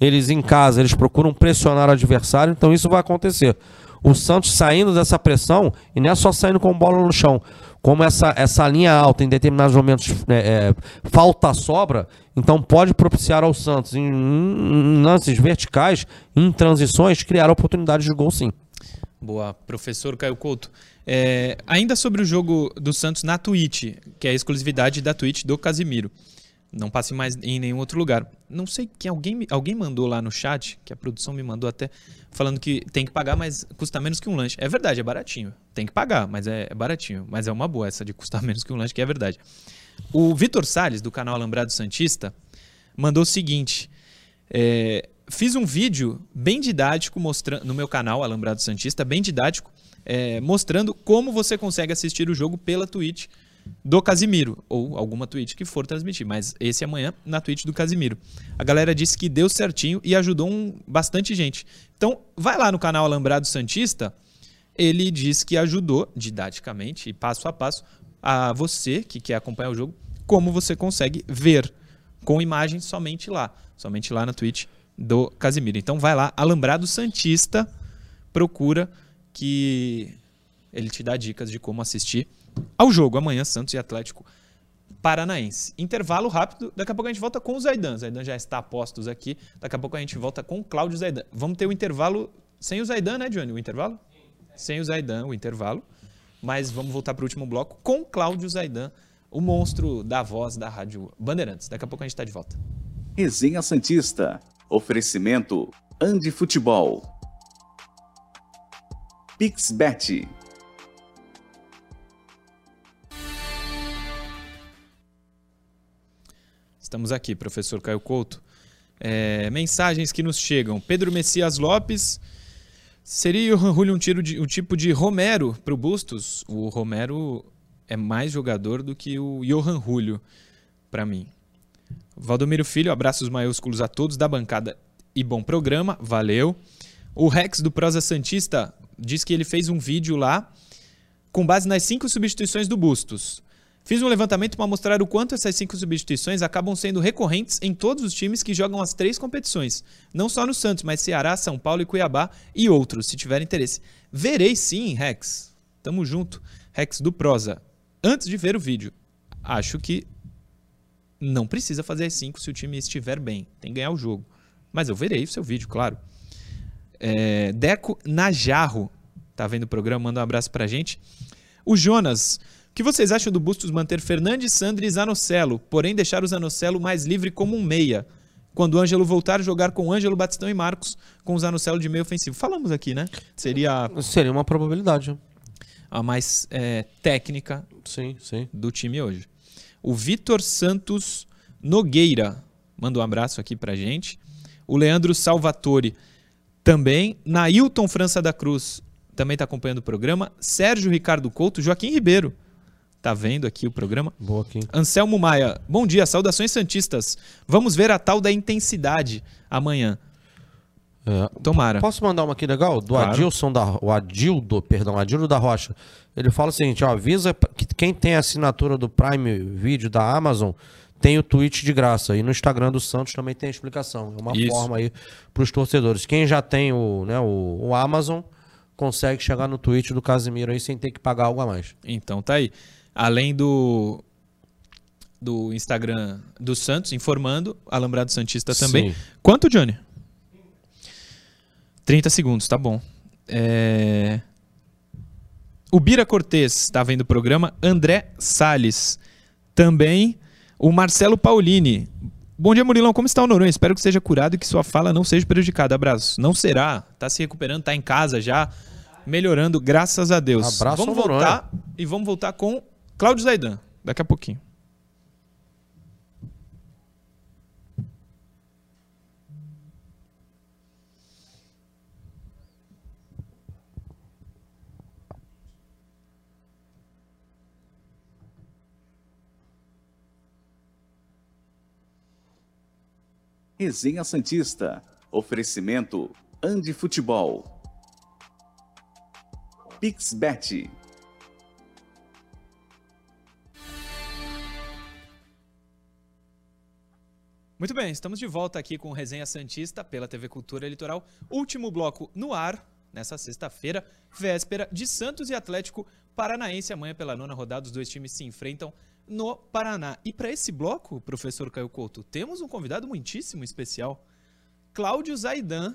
eles em casa, eles procuram pressionar o adversário, então isso vai acontecer. O Santos saindo dessa pressão, e não é só saindo com bola no chão, como essa, essa linha alta em determinados momentos é, é, falta sobra, então pode propiciar ao Santos, em, em lances verticais, em transições, criar oportunidades de gol sim. Boa, professor Caio Couto. É, ainda sobre o jogo do Santos na Twitch, que é a exclusividade da Twitch do Casimiro. Não passe mais em nenhum outro lugar. Não sei quem alguém, alguém mandou lá no chat, que a produção me mandou até, falando que tem que pagar, mas custa menos que um lanche. É verdade, é baratinho. Tem que pagar, mas é, é baratinho. Mas é uma boa essa de custar <laughs> menos que um lanche, que é verdade. O Vitor Sales do canal Alambrado Santista, mandou o seguinte: é, fiz um vídeo bem didático mostrando no meu canal Alambrado Santista, bem didático, é, mostrando como você consegue assistir o jogo pela Twitch do Casimiro, ou alguma Twitch que for transmitir, mas esse amanhã na Twitch do Casimiro. A galera disse que deu certinho e ajudou um, bastante gente. Então, vai lá no canal Alambrado Santista, ele diz que ajudou didaticamente e passo a passo a você que quer acompanhar o jogo, como você consegue ver com imagem somente lá, somente lá na Twitch do Casimiro. Então vai lá, Alambrado Santista, procura que ele te dá dicas de como assistir ao jogo amanhã Santos e Atlético Paranaense. Intervalo rápido, daqui a pouco a gente volta com o Zaidan. Zaidan já está a postos aqui. Daqui a pouco a gente volta com o Cláudio Zaidan. Vamos ter o um intervalo sem o Zaidan, né, Johnny? O intervalo? Sem o Zaidan, o intervalo. Mas vamos voltar para o último bloco com Cláudio Zaidan, o monstro da voz da Rádio Bandeirantes. Daqui a pouco a gente está de volta. Resenha Santista. Oferecimento Andi Futebol. Pixbet. Estamos aqui, professor Caio Couto. É, mensagens que nos chegam. Pedro Messias Lopes. Seria o Julio um, tiro de, um tipo de Romero para o Bustos? O Romero é mais jogador do que o Johan Julio, para mim. Valdomiro Filho, abraços maiúsculos a todos da bancada e bom programa, valeu. O Rex do Prosa Santista diz que ele fez um vídeo lá com base nas cinco substituições do Bustos. Fiz um levantamento para mostrar o quanto essas cinco substituições acabam sendo recorrentes em todos os times que jogam as três competições. Não só no Santos, mas Ceará, São Paulo e Cuiabá e outros, se tiver interesse. Verei sim, Rex. Tamo junto. Rex do Prosa. Antes de ver o vídeo, acho que não precisa fazer as 5 se o time estiver bem. Tem que ganhar o jogo. Mas eu verei o seu vídeo, claro. É, Deco Najarro tá vendo o programa, manda um abraço pra gente. O Jonas, que vocês acham do Bustos manter Fernandes, Sandri e Zanocelo, porém deixar o Zanocelo mais livre como um meia? Quando o Ângelo voltar, jogar com Ângelo, Batistão e Marcos, com o Zanocelo de meio ofensivo. Falamos aqui, né? Seria. Seria uma probabilidade. A mais é, técnica sim, sim. do time hoje. O Vitor Santos Nogueira manda um abraço aqui pra gente. O Leandro Salvatore também. Nailton França da Cruz também está acompanhando o programa. Sérgio Ricardo Couto, Joaquim Ribeiro. Tá vendo aqui o programa? Boa aqui. Anselmo Maia, bom dia, saudações santistas. Vamos ver a tal da intensidade amanhã. É. Tomara. Posso mandar uma aqui legal? Do Claro. Adilson da o Adildo, perdão, Adildo da Rocha. Ele fala o seguinte, ó, avisa que quem tem a assinatura do Prime Video da Amazon tem o tweet de graça. E no Instagram do Santos também tem a explicação. É uma Isso. forma aí para os torcedores. Quem já tem o, né, o, o Amazon consegue chegar no tweet do Casimiro aí sem ter que pagar algo a mais. Então tá aí. Além do do Instagram do Santos informando, Alambrado Santista também. Sim. Quanto, Johnny? 30 segundos, tá bom. É... O Bira Cortez está vendo o programa. André Sales também. O Marcelo Paulini. Bom dia, Murilão. Como está o Noronha? Espero que seja curado e que sua fala não seja prejudicada. Abraço. Não será. Tá se recuperando, tá em casa já. Melhorando, graças a Deus. Abraço vamos ao Noronha. voltar e vamos voltar com Cláudio Zaidan. Daqui a pouquinho. Resenha Santista. Oferecimento Andi Futebol. Pixbet. Muito bem, estamos de volta aqui com Resenha Santista pela TV Cultura Litoral. Último bloco no ar, nessa sexta-feira, véspera de Santos e Atlético Paranaense. Amanhã, pela nona rodada, os dois times se enfrentam no Paraná. E para esse bloco, professor Caio Couto, temos um convidado muitíssimo especial. Cláudio Zaidan,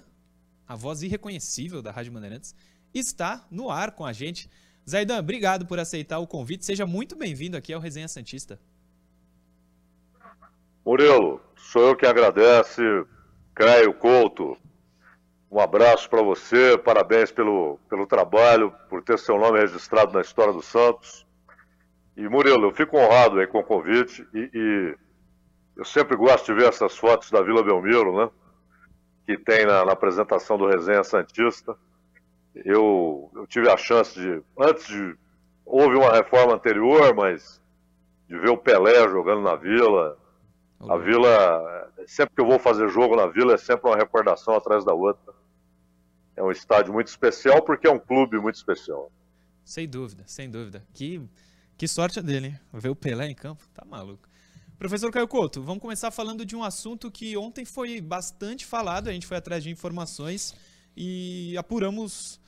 a voz irreconhecível da Rádio Bandeirantes, está no ar com a gente. Zaidan, obrigado por aceitar o convite. Seja muito bem-vindo aqui ao Resenha Santista. Murilo, sou eu que agradece, Caio Couto. Um abraço para você, parabéns pelo, pelo trabalho, por ter seu nome registrado na história do Santos. E Murilo, eu fico honrado com o convite e, e eu sempre gosto de ver essas fotos da Vila Belmiro, né? que tem na, na apresentação do Resenha Santista. Eu, eu, tive a chance de, antes de, houve uma reforma anterior, mas de ver o Pelé jogando na Vila. A Vila, sempre que eu vou fazer jogo na Vila, é sempre uma recordação atrás da outra. É um estádio muito especial porque é um clube muito especial. Sem dúvida, sem dúvida. Que, que sorte dele, hein? Ver o Pelé em campo, tá maluco. Professor Caio Couto, vamos começar falando de um assunto que ontem foi bastante falado, a gente foi atrás de informações e apuramos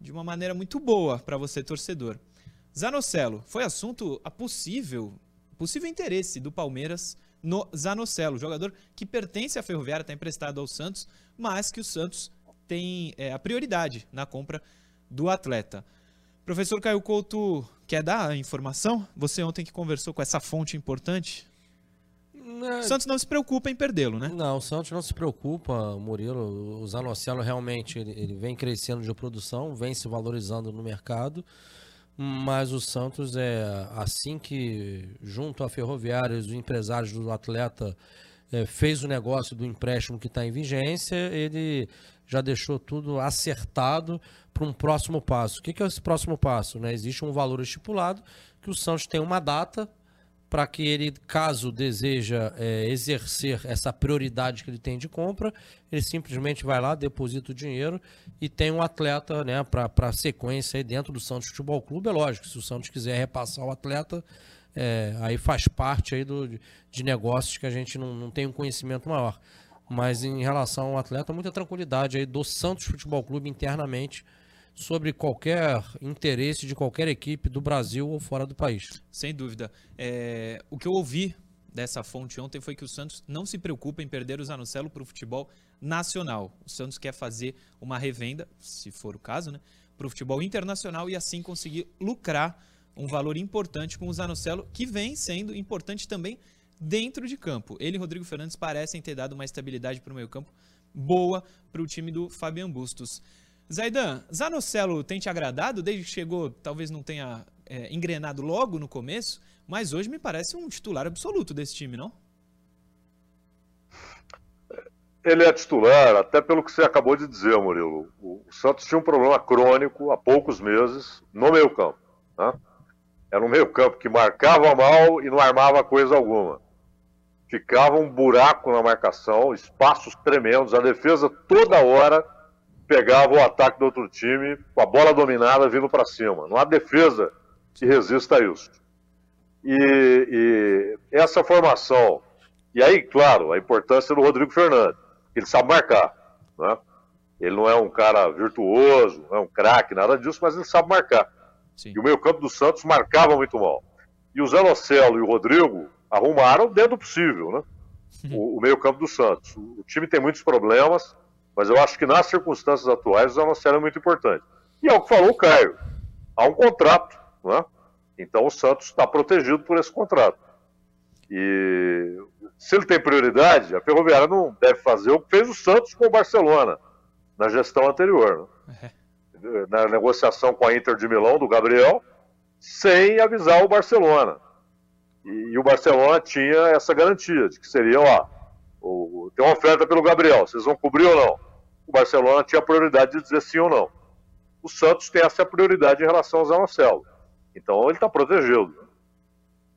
de uma maneira muito boa para você, torcedor. Zanocelo, foi assunto a possível, possível interesse do Palmeiras no Zanocelo, jogador que pertence à Ferroviária, está emprestado ao Santos, mas que o Santos tem é, a prioridade na compra do atleta. Professor Caio Couto, quer dar a informação? Você ontem que conversou com essa fonte importante? O Santos não se preocupa em perdê-lo, né? Não, o Santos não se preocupa, Murilo. O Zanocelo realmente ele, ele, vem crescendo de produção, vem se valorizando no mercado. Mas o Santos é assim que, junto à Ferroviária, os empresários do atleta é, fez o negócio do empréstimo que está em vigência, ele já deixou tudo acertado para um próximo passo. O que, que é esse próximo passo? Né? Existe um valor estipulado que o Santos tem uma data para que ele, caso deseja é, exercer essa prioridade que ele tem de compra, ele simplesmente vai lá, deposita o dinheiro e tem um atleta né, para sequência aí dentro do Santos Futebol Clube. É lógico, se o Santos quiser repassar o atleta, é, aí faz parte aí do, de negócios que a gente não, não tem um conhecimento maior. Mas em relação ao atleta, muita tranquilidade aí do Santos Futebol Clube internamente sobre qualquer interesse de qualquer equipe do Brasil ou fora do país. Sem dúvida. É, o que eu ouvi dessa fonte ontem foi que o Santos não se preocupa em perder o Zanocelo para o futebol nacional. O Santos quer fazer uma revenda, se for o caso, né, para o futebol internacional e assim conseguir lucrar um valor importante com o Zanocelo, que vem sendo importante também dentro de campo. Ele e Rodrigo Fernandes parecem ter dado uma estabilidade para o meio campo boa para o time do Fabian Bustos. Zaidan, Zanocelo tem te agradado desde que chegou? Talvez não tenha é, engrenado logo no começo, mas hoje me parece um titular absoluto desse time, não? Ele é titular, até pelo que você acabou de dizer, Murilo. O Santos tinha um problema crônico há poucos meses no meio-campo. Né? Era um meio-campo que marcava mal e não armava coisa alguma. Ficava um buraco na marcação, espaços tremendos, a defesa toda hora pegava o ataque do outro time com a bola dominada vindo para cima. Não há defesa que resista a isso. E, e, essa formação, e aí, claro, a importância do Rodrigo Fernandes, ele sabe marcar. Né? Ele não é um cara virtuoso, não é um craque, nada disso, mas ele sabe marcar. Sim. E o meio-campo do Santos marcava muito mal. E o Zé Locelo e o Rodrigo arrumaram dentro do possível, né? <laughs> O, o meio-campo do Santos. O, o time tem muitos problemas mas eu acho que nas circunstâncias atuais o Zanocelo é muito importante. E é o que falou o Caio. Há um contrato, né? Então o Santos está protegido por esse contrato. E se ele tem prioridade, a Ferroviária não deve fazer o que fez o Santos com o Barcelona na gestão anterior. Né? É. Na negociação com a Inter de Milão, do Gabriel, sem avisar o Barcelona. E, e o Barcelona tinha essa garantia de que seria, ó, tem uma oferta pelo Gabriel, vocês vão cobrir ou não? O Barcelona tinha a prioridade de dizer sim ou não. O Santos tem essa prioridade em relação ao Zé Marcelo. Então ele está protegido.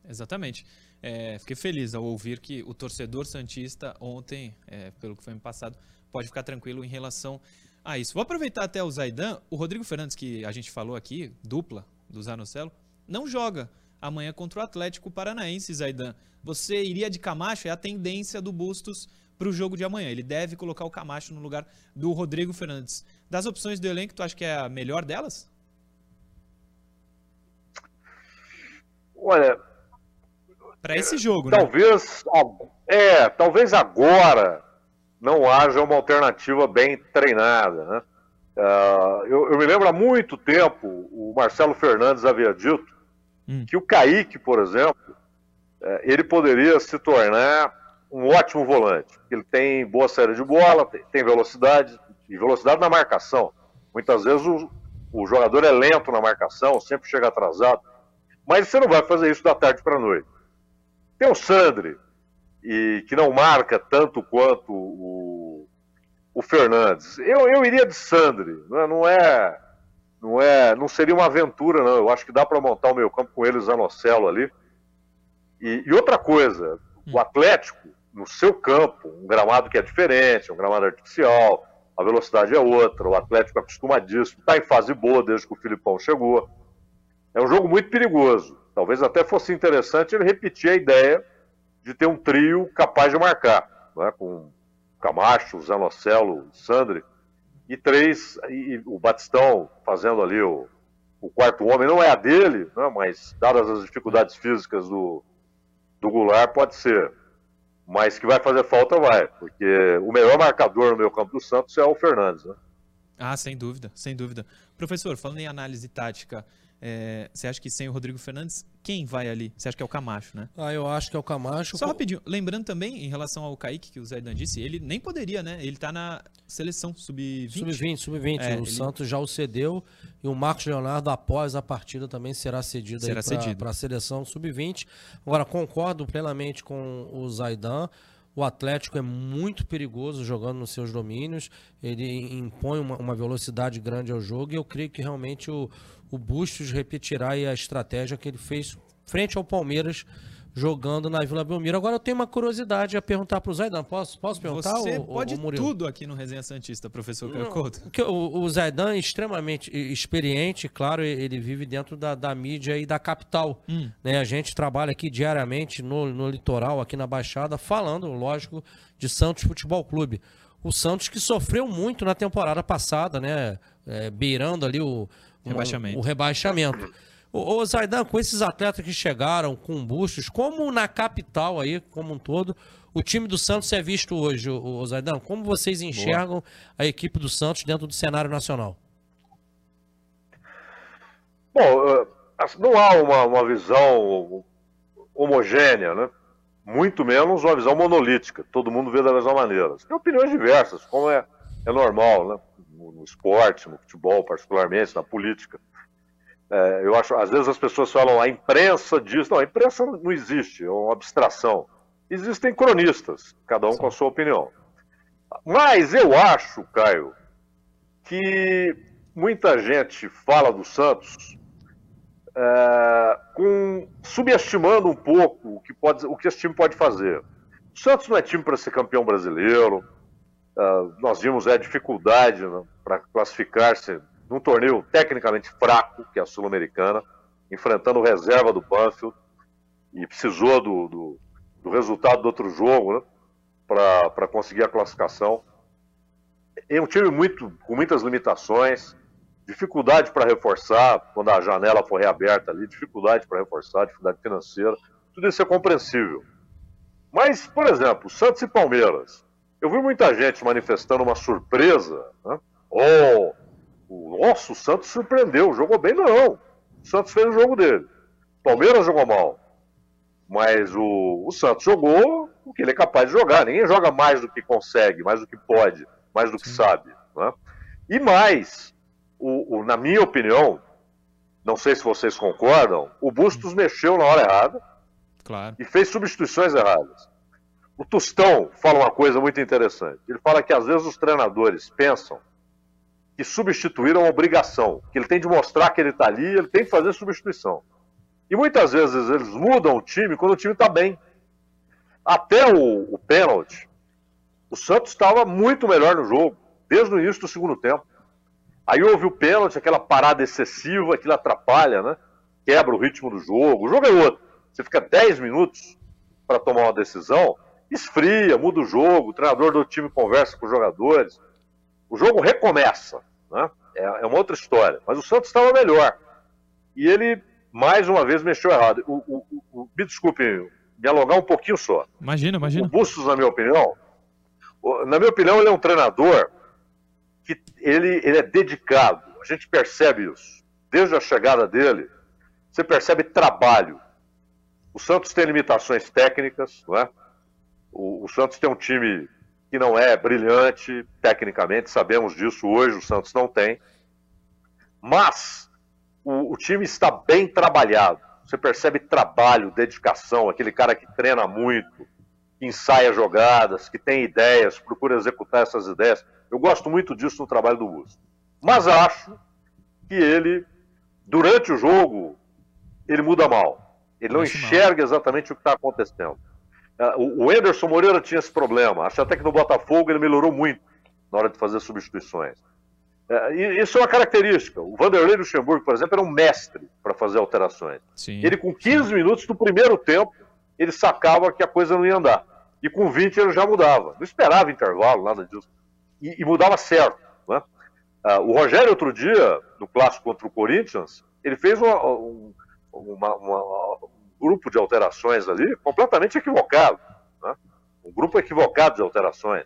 Exatamente. É, fiquei feliz ao ouvir que o torcedor Santista ontem, é, pelo que foi me passado, pode ficar tranquilo em relação a isso. Vou aproveitar até o Zaidan. O Rodrigo Fernandes, que a gente falou aqui, dupla do Zanocelo, não joga amanhã contra o Atlético Paranaense, Zaidan. Você iria de Camacho? É a tendência do Bustos para o jogo de amanhã. Ele deve colocar o Camacho no lugar do Rodrigo Fernandes. Das opções do elenco, tu acha que é a melhor delas? Olha. Para esse jogo, talvez, né? É, talvez agora não haja uma alternativa bem treinada, né? Uh, eu, eu, me lembro há muito tempo, o Marcelo Fernandes havia dito hum. que o Kaique, por exemplo, é, ele poderia se tornar um ótimo volante. Ele tem boa saída de bola, tem velocidade, e velocidade na marcação. Muitas vezes o, o jogador é lento na marcação, sempre chega atrasado. Mas você não vai fazer isso da tarde para a noite. Tem o Sandri, e, que não marca tanto quanto o, o Fernandes. Eu, eu iria de Sandri, né? não é, não é, não seria uma aventura não. Eu acho que dá para montar o meio campo com ele, Zanocelo ali. E, e outra coisa, o Atlético no seu campo, um gramado que é diferente, um gramado artificial, a velocidade é outra, o Atlético é acostumadíssimo, está em fase boa desde que o Filipão chegou. É um jogo muito perigoso. Talvez até fosse interessante ele repetir a ideia de ter um trio capaz de marcar, né? com Camacho, Zanocelo, Sandri, e três, e o Batistão fazendo ali o, o quarto homem, não é a dele, né? mas dadas as dificuldades físicas do, do Goulart, pode ser mas que vai fazer falta, vai, porque o melhor marcador no meio campo do Santos é o Fernandes, né? Ah, sem dúvida, sem dúvida. Professor, falando em análise tática, é, você acha que sem o Rodrigo Fernandes, quem vai ali? Você acha que é o Camacho, né? Ah, eu acho que é o Camacho. Só rapidinho, lembrando também, em relação ao Kaique, que o Zé Dan disse, ele nem poderia, né? Ele tá na seleção sub-20. Sub-20, sub-20. É, o ele... Santos já o cedeu e o Marcos Leonardo, após a partida, também será cedido para a seleção sub-20. Agora, concordo plenamente com o Zaidan. O Atlético é muito perigoso jogando nos seus domínios, ele impõe uma, uma velocidade grande ao jogo e eu creio que realmente o, o Bustos repetirá a estratégia que ele fez frente ao Palmeiras jogando na Vila Belmiro. Agora eu tenho uma curiosidade a perguntar para o Zaidan. Posso, posso perguntar? Você o, pode o tudo aqui no Resenha Santista, professor Caio Couto. O, o Zaidan é extremamente experiente, claro, ele vive dentro da, da mídia e da capital. Hum. Né? A gente trabalha aqui diariamente no, no litoral, aqui na Baixada, falando, lógico, de Santos Futebol Clube. O Santos que sofreu muito na temporada passada, né? É, beirando ali o, Rebaixamento. o rebaixamento. Ô, Zaidan, com esses atletas que chegaram com bustos, como na capital aí, como um todo, o time do Santos é visto hoje, ô, Zaidan? Como vocês enxergam Boa. a equipe do Santos dentro do cenário nacional? Bom, eh, não há uma, uma visão homogênea, né? Muito menos uma visão monolítica. Todo mundo vê da mesma maneira. Tem opiniões diversas, como é, é normal, né? No, no esporte, no futebol, particularmente, na política. É, eu acho, às vezes as pessoas falam, a imprensa diz. Não, a imprensa não existe, é uma abstração. Existem cronistas, cada um Sim. com a sua opinião. Mas eu acho, Caio, que muita gente fala do Santos é, com, subestimando um pouco o que, pode, o que esse time pode fazer. O Santos não é time para ser campeão brasileiro, Uh, nós vimos a dificuldade né, para classificar-se num torneio tecnicamente fraco, que é a Sul-Americana, enfrentando reserva do Banfield, e precisou do, do, do resultado do outro jogo né, para conseguir a classificação. É um time muito, com muitas limitações, dificuldade para reforçar quando a janela for reaberta ali, dificuldade para reforçar, dificuldade financeira, tudo isso é compreensível. Mas, por exemplo, Santos e Palmeiras, eu vi muita gente manifestando uma surpresa. Né? Oh, o nosso Santos surpreendeu, jogou bem, não. O Santos fez o jogo dele. O Palmeiras jogou mal. Mas o, o Santos jogou o que ele é capaz de jogar. Ninguém joga mais do que consegue, mais do que pode, mais do que Sim. sabe. Né? E mais, o, o, na minha opinião, não sei se vocês concordam, o Bustos mexeu na hora errada claro. e fez substituições erradas. O Tostão fala uma coisa muito interessante. Ele fala que às vezes os treinadores pensam que substituir é uma obrigação, que ele tem de mostrar que ele está ali, ele tem que fazer substituição. E muitas vezes eles mudam o time quando o time está bem. Até o, o pênalti, o Santos estava muito melhor no jogo, desde o início do segundo tempo. Aí houve o pênalti, aquela parada excessiva, aquilo atrapalha, né? Quebra o ritmo do jogo. O jogo é outro. Você fica 10 minutos para tomar uma decisão, esfria, muda o jogo, o treinador do time conversa com os jogadores. O jogo recomeça, né? é, é uma outra história. Mas o Santos estava melhor. E ele, mais uma vez, mexeu errado. O, o, o, me desculpe, me alongar um pouquinho só. Imagina, imagina. O Bustos, na minha opinião, na minha opinião, ele é um treinador que ele, ele é dedicado. A gente percebe isso. Desde a chegada dele, você percebe trabalho. O Santos tem limitações técnicas, não é? O, o, Santos tem um time que não é brilhante tecnicamente, sabemos disso hoje, o Santos não tem. Mas o, o time está bem trabalhado. Você percebe trabalho, dedicação, aquele cara que treina muito, que ensaia jogadas, que tem ideias, procura executar essas ideias. Eu gosto muito disso no trabalho do Bustos. Mas acho que ele, durante o jogo, ele muda mal. Ele não enxerga exatamente o que está acontecendo. É, o Anderson Moreira tinha esse problema. Acho até que no Botafogo ele melhorou muito na hora de fazer substituições. É, isso é uma característica. O Vanderlei Luxemburgo, por exemplo, era um mestre para fazer alterações. Sim. Ele, com 15 minutos do primeiro tempo, ele sacava que a coisa não ia andar. E com 20 ele já mudava. Não esperava intervalo, nada disso. E, e mudava certo. Né? Uh, o Rogério, outro dia, no clássico contra o Corinthians, ele fez uma, um, uma, uma, um grupo de alterações ali completamente equivocado. Né? Um grupo equivocado de alterações.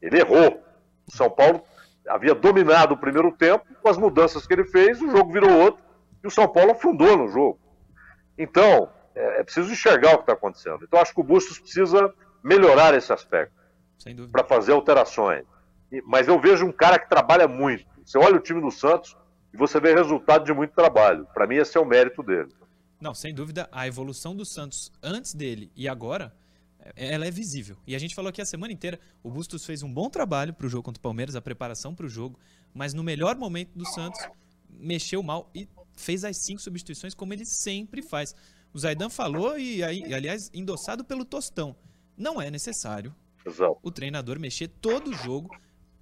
Ele errou. O São Paulo havia dominado o primeiro tempo, com as mudanças que ele fez, o jogo virou outro e o São Paulo afundou no jogo. Então, é, é preciso enxergar o que está acontecendo. Então, acho que o Bustos precisa melhorar esse aspecto para fazer alterações. Mas eu vejo um cara que trabalha muito. Você olha o time do Santos e você vê resultado de muito trabalho. Para mim, esse é o mérito dele. Não, sem dúvida, a evolução do Santos antes dele e agora é, ela é visível. E a gente falou aqui a semana inteira, o Bustos fez um bom trabalho para o jogo contra o Palmeiras, a preparação para o jogo, mas no melhor momento do Santos, mexeu mal e fez as cinco substituições como ele sempre faz. O Zaidan falou e, aliás, endossado pelo Tostão. Não é necessário Exato. o treinador mexer todo o jogo,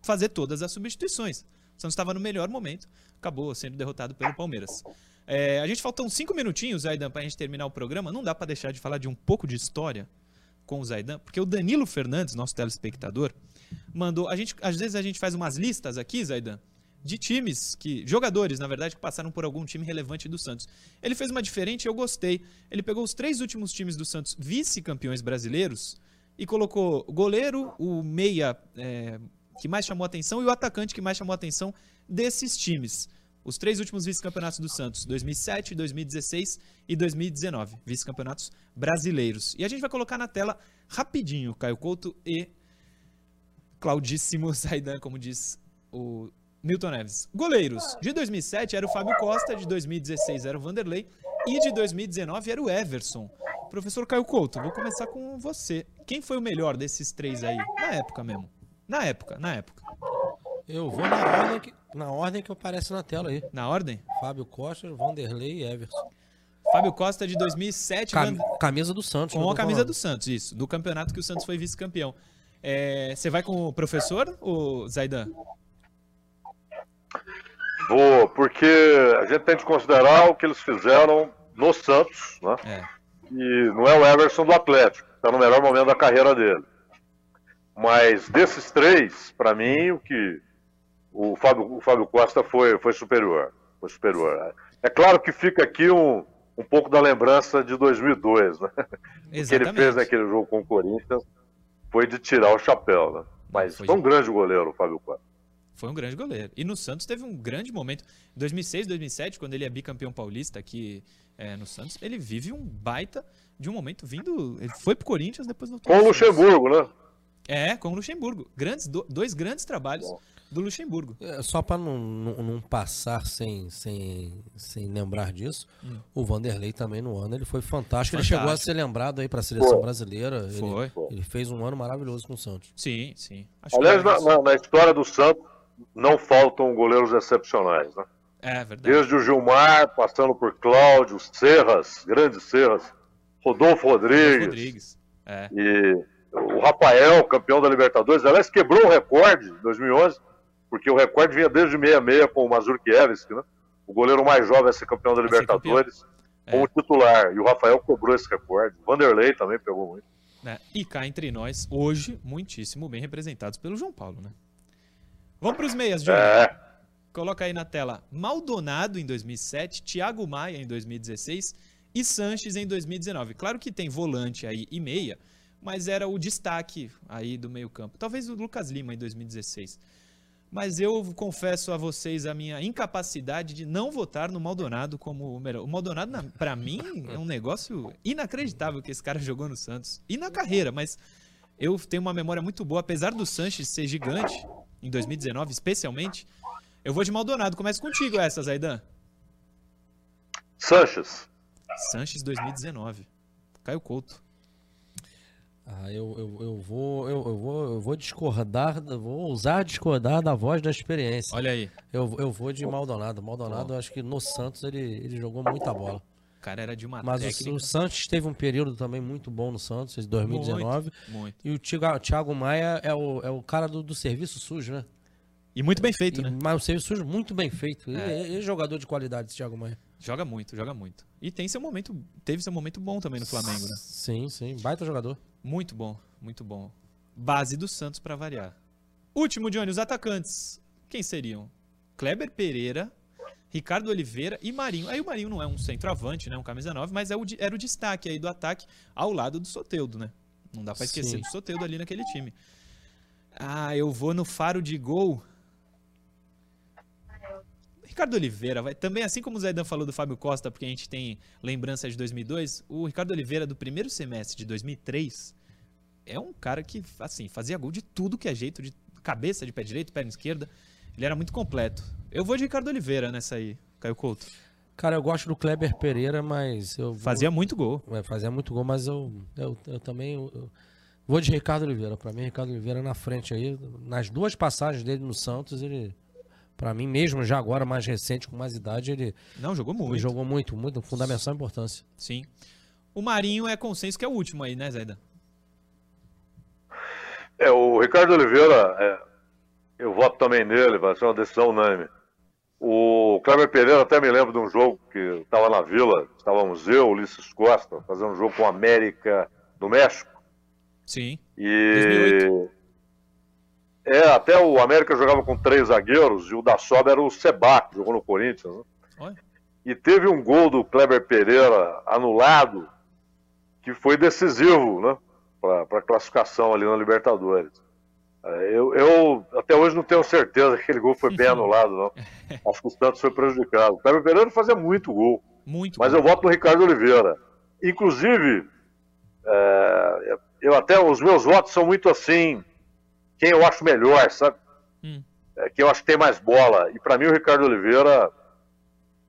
fazer todas as substituições. O Santos estava no melhor momento, acabou sendo derrotado pelo Palmeiras. É, a gente faltam cinco minutinhos, Zaidan, para a gente terminar o programa. Não dá para deixar de falar de um pouco de história com o Zaidan, porque o Danilo Fernandes, nosso telespectador, mandou. A gente, às vezes a gente faz umas listas aqui, Zaidan, de times que. Jogadores, na verdade, que passaram por algum time relevante do Santos. Ele fez uma diferente e eu gostei. Ele pegou os três últimos times do Santos, vice-campeões brasileiros, e colocou goleiro, o meia é, que mais chamou atenção e o atacante que mais chamou atenção desses times. Os três últimos vice-campeonatos do Santos, 2007, 2016 e 2019, vice-campeonatos brasileiros. E a gente vai colocar na tela rapidinho Caio Couto e Claudíssimo <laughs> Zaidan, como diz o Milton Neves. Goleiros. De 2007 era o Fábio Costa, de 2016 era o Vanderlei e de 2019 era o Everson. Professor Caio Couto, vou começar com você. Quem foi o melhor desses três aí? Na época mesmo. Na época, na época. Eu vou na ordem que, na ordem que aparece na tela aí. Na ordem? Fábio Costa, Vanderlei e Everson. Fábio Costa de 2007. Cam Van... Camisa do Santos. Com a camisa falando. do Santos, isso. Do campeonato que o Santos foi vice-campeão. É, você vai com o professor, ou Zaidan? Vou, porque a gente tem que considerar o que eles fizeram no Santos, né? É. E não é o Everson do Atlético, está no melhor momento da carreira dele. Mas desses três, para mim, o que o Fábio, o Fábio Costa foi, foi superior. Foi superior. É claro que fica aqui um, um pouco da lembrança de 2002, né? Exatamente. O que ele fez naquele jogo com o Corinthians foi de tirar o chapéu, né? Mas foi, foi um grande goleiro, o Fábio Costa. Foi um grande goleiro. E no Santos teve um grande momento. Em 2006, 2007, quando ele é bicampeão paulista aqui é, no Santos, ele vive um baita de um momento vindo. Ele foi pro Corinthians, depois não Com o Luxemburgo, né? É, com o Luxemburgo. Grandes, dois grandes trabalhos. Bom do Luxemburgo. É, só para não, não, não, passar sem, sem, sem lembrar disso, hum. o Vanderlei também no ano ele foi fantástico. fantástico. Ele chegou a ser lembrado aí para a seleção foi. brasileira. Foi. Ele, ele, fez um ano maravilhoso com o Santos. Sim, sim. Acho Aliás, na, na, na, história do Santos não faltam goleiros excepcionais, né? É verdade. Desde o Gilmar, passando por Cláudio, Serras, grandes Serras, Rodolfo Rodrigues. Rodrigues. É. E o Rafael, campeão da Libertadores, aliás, quebrou o recorde em 2011 porque o recorde vinha desde 66 com o Mazurkiewicz, né? o goleiro mais jovem a ser campeão da Libertadores, como é. titular. E o Rafael cobrou esse recorde. O Vanderlei também pegou muito. É. E cá entre nós, hoje, muitíssimo bem representados pelo João Paulo, né? Vamos para os meias, Júnior. É. Coloca aí na tela Maldonado em 2007, Thiago Maia em 2016 e Sanches em 2019. Claro que tem volante aí e meia, mas era o destaque aí do meio campo. Talvez o Lucas Lima em 2016 mas eu confesso a vocês a minha incapacidade de não votar no Maldonado como o melhor. O Maldonado, para mim, é um negócio inacreditável que esse cara jogou no Santos. E na carreira, mas eu tenho uma memória muito boa, apesar do Sanches ser gigante, em 2019 especialmente. Eu vou de Maldonado. Começa contigo essa, Zaidan. Sanches. Sanches 2019. Caio Couto. Ah, eu, eu, eu, vou, eu, eu, vou, eu vou discordar, vou ousar discordar da voz da experiência. Olha aí. Eu, eu vou de Maldonado. Maldonado, eu acho que no Santos ele, ele jogou muita bola. O cara era de uma Mas técnica. o, Santos teve um período também muito bom no Santos, em 2019. Muito, muito. E o Thiago, Maia é o, é o cara do, do serviço sujo, né? E muito bem feito, E- né? Mas o serviço sujo muito bem feito. Ele É. ele é jogador de qualidade, esse Thiago Maia. Joga muito, joga muito. E tem seu momento, teve seu momento bom também no Flamengo, né? Sim, sim. Baita jogador. Muito bom, muito bom. Base do Santos pra variar. Último, Johnny, os atacantes. Quem seriam? Kleber Pereira, Ricardo Oliveira e Marinho. Aí o Marinho não é um centroavante, né? Um camisa 9, mas é o, era o destaque aí do ataque ao lado do Soteudo, né? Não dá pra esquecer Sim. do Soteudo ali naquele time. Ah, eu vou no faro de gol. Ricardo Oliveira, vai, também assim como o Zaidan falou do Fábio Costa, porque a gente tem lembrança de 2002, o Ricardo Oliveira do primeiro semestre de 2003 é um cara que, assim, fazia gol de tudo que é jeito, de cabeça, de pé direito, perna esquerda. Ele era muito completo. Eu vou de Ricardo Oliveira nessa aí, Caio Couto. Cara, eu gosto do Kleber Pereira, mas eu vou- Fazia muito gol. É, fazia muito gol, mas eu, eu, eu também eu- vou de Ricardo Oliveira. Pra mim, Ricardo Oliveira na frente aí. Nas duas passagens dele no Santos, ele. Pra mim, mesmo já agora, mais recente, com mais idade, ele, Não, jogou ele muito. jogou muito, muito, fundamental importância. Sim. O Marinho é consenso que é o último aí, né, Zaidan? É, o Ricardo Oliveira, é, eu voto também nele, vai ser uma decisão unânime. O Kleber Pereira até me lembro de um jogo que estava na Vila, estávamos eu, Ulisses Costa, fazendo um jogo com o América do México. Sim. E 2008. É, até o América jogava com três zagueiros e o da sobra era o Sebac, jogou no Corinthians. né? E teve um gol do Kleber Pereira anulado que foi decisivo, né, para a classificação ali na Libertadores. É, Eu, eu até hoje não tenho certeza que aquele gol foi bem <laughs> anulado, não. Acho que o Santos foi prejudicado. O Kleber Pereira fazia muito gol. Muito Mas gol. eu voto no Ricardo Oliveira. Inclusive, é, eu até os meus votos são muito assim, quem eu acho melhor, sabe? Hum. É, quem eu acho que tem mais bola. E para mim o Ricardo Oliveira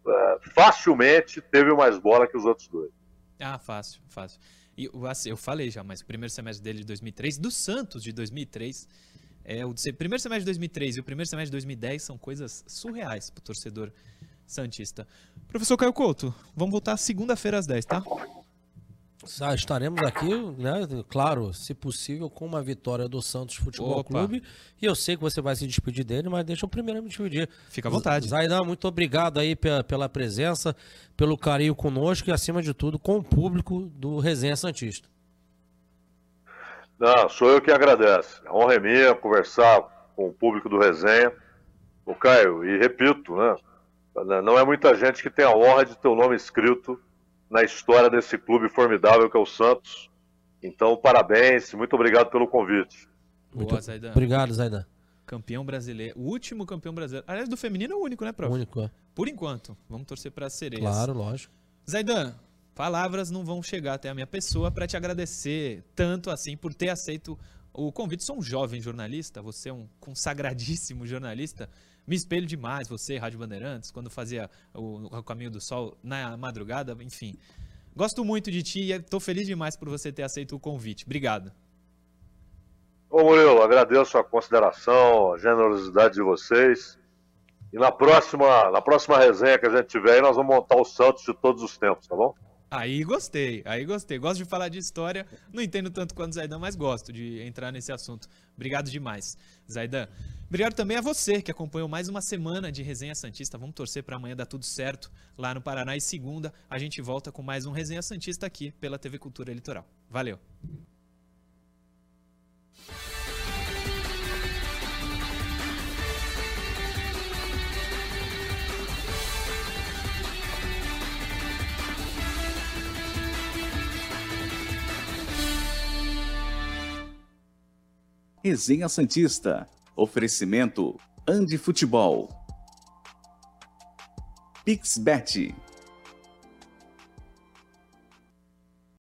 é, facilmente teve mais bola que os outros dois. Ah, fácil, fácil. E assim, eu falei já, mas o primeiro semestre dele de 2003, do Santos de 2003, é o primeiro semestre de 2003 e o primeiro semestre de 2010 são coisas surreais pro torcedor santista. Professor Caio Couto, vamos voltar segunda-feira às 10, tá? Estaremos aqui, né? Claro, se possível, com uma vitória do Santos Futebol Opa. Clube. E eu sei que você vai se despedir dele, mas deixa eu primeiro me despedir. Fica à vontade. Zaidan, muito obrigado aí pela, pela presença, pelo carinho conosco e, acima de tudo, com o público do Resenha Santista. Não, sou eu que agradeço. A honra é minha conversar com o público do Resenha. O Caio, e repito, né? Não é muita gente que tem a honra de ter o nome escrito na história desse clube formidável que é o Santos. Então, parabéns, muito obrigado pelo convite. Muito Boa, Zaidan. Obrigado, Zaidan. Campeão brasileiro. O último campeão brasileiro. Aliás, do feminino é o único, né, prof? Único, é. Por enquanto. Vamos torcer para sereias. Claro, lógico. Zaidan, palavras não vão chegar até a minha pessoa para te agradecer tanto assim por ter aceito o convite. Sou um jovem jornalista, você é um consagradíssimo jornalista. Me espelho demais, você, Rádio Bandeirantes, quando fazia o, o Caminho do Sol na madrugada, enfim. Gosto muito de ti e estou feliz demais por você ter aceito o convite. Obrigado. Ô Murilo, agradeço a consideração, a generosidade de vocês. E na próxima, na próxima resenha que a gente tiver aí, nós vamos montar o Santos de todos os tempos, tá bom? Aí gostei, aí gostei. Gosto de falar de história, não entendo tanto quanto Zaidan, mas gosto de entrar nesse assunto. Obrigado demais, Zaidan. Obrigado também a você que acompanhou mais uma semana de Resenha Santista. Vamos torcer para amanhã dar tudo certo lá no Paraná. E segunda, a gente volta com mais um Resenha Santista aqui pela TV Cultura Litoral. Valeu! Resenha Santista. Oferecimento Andi Futebol. Pixbet.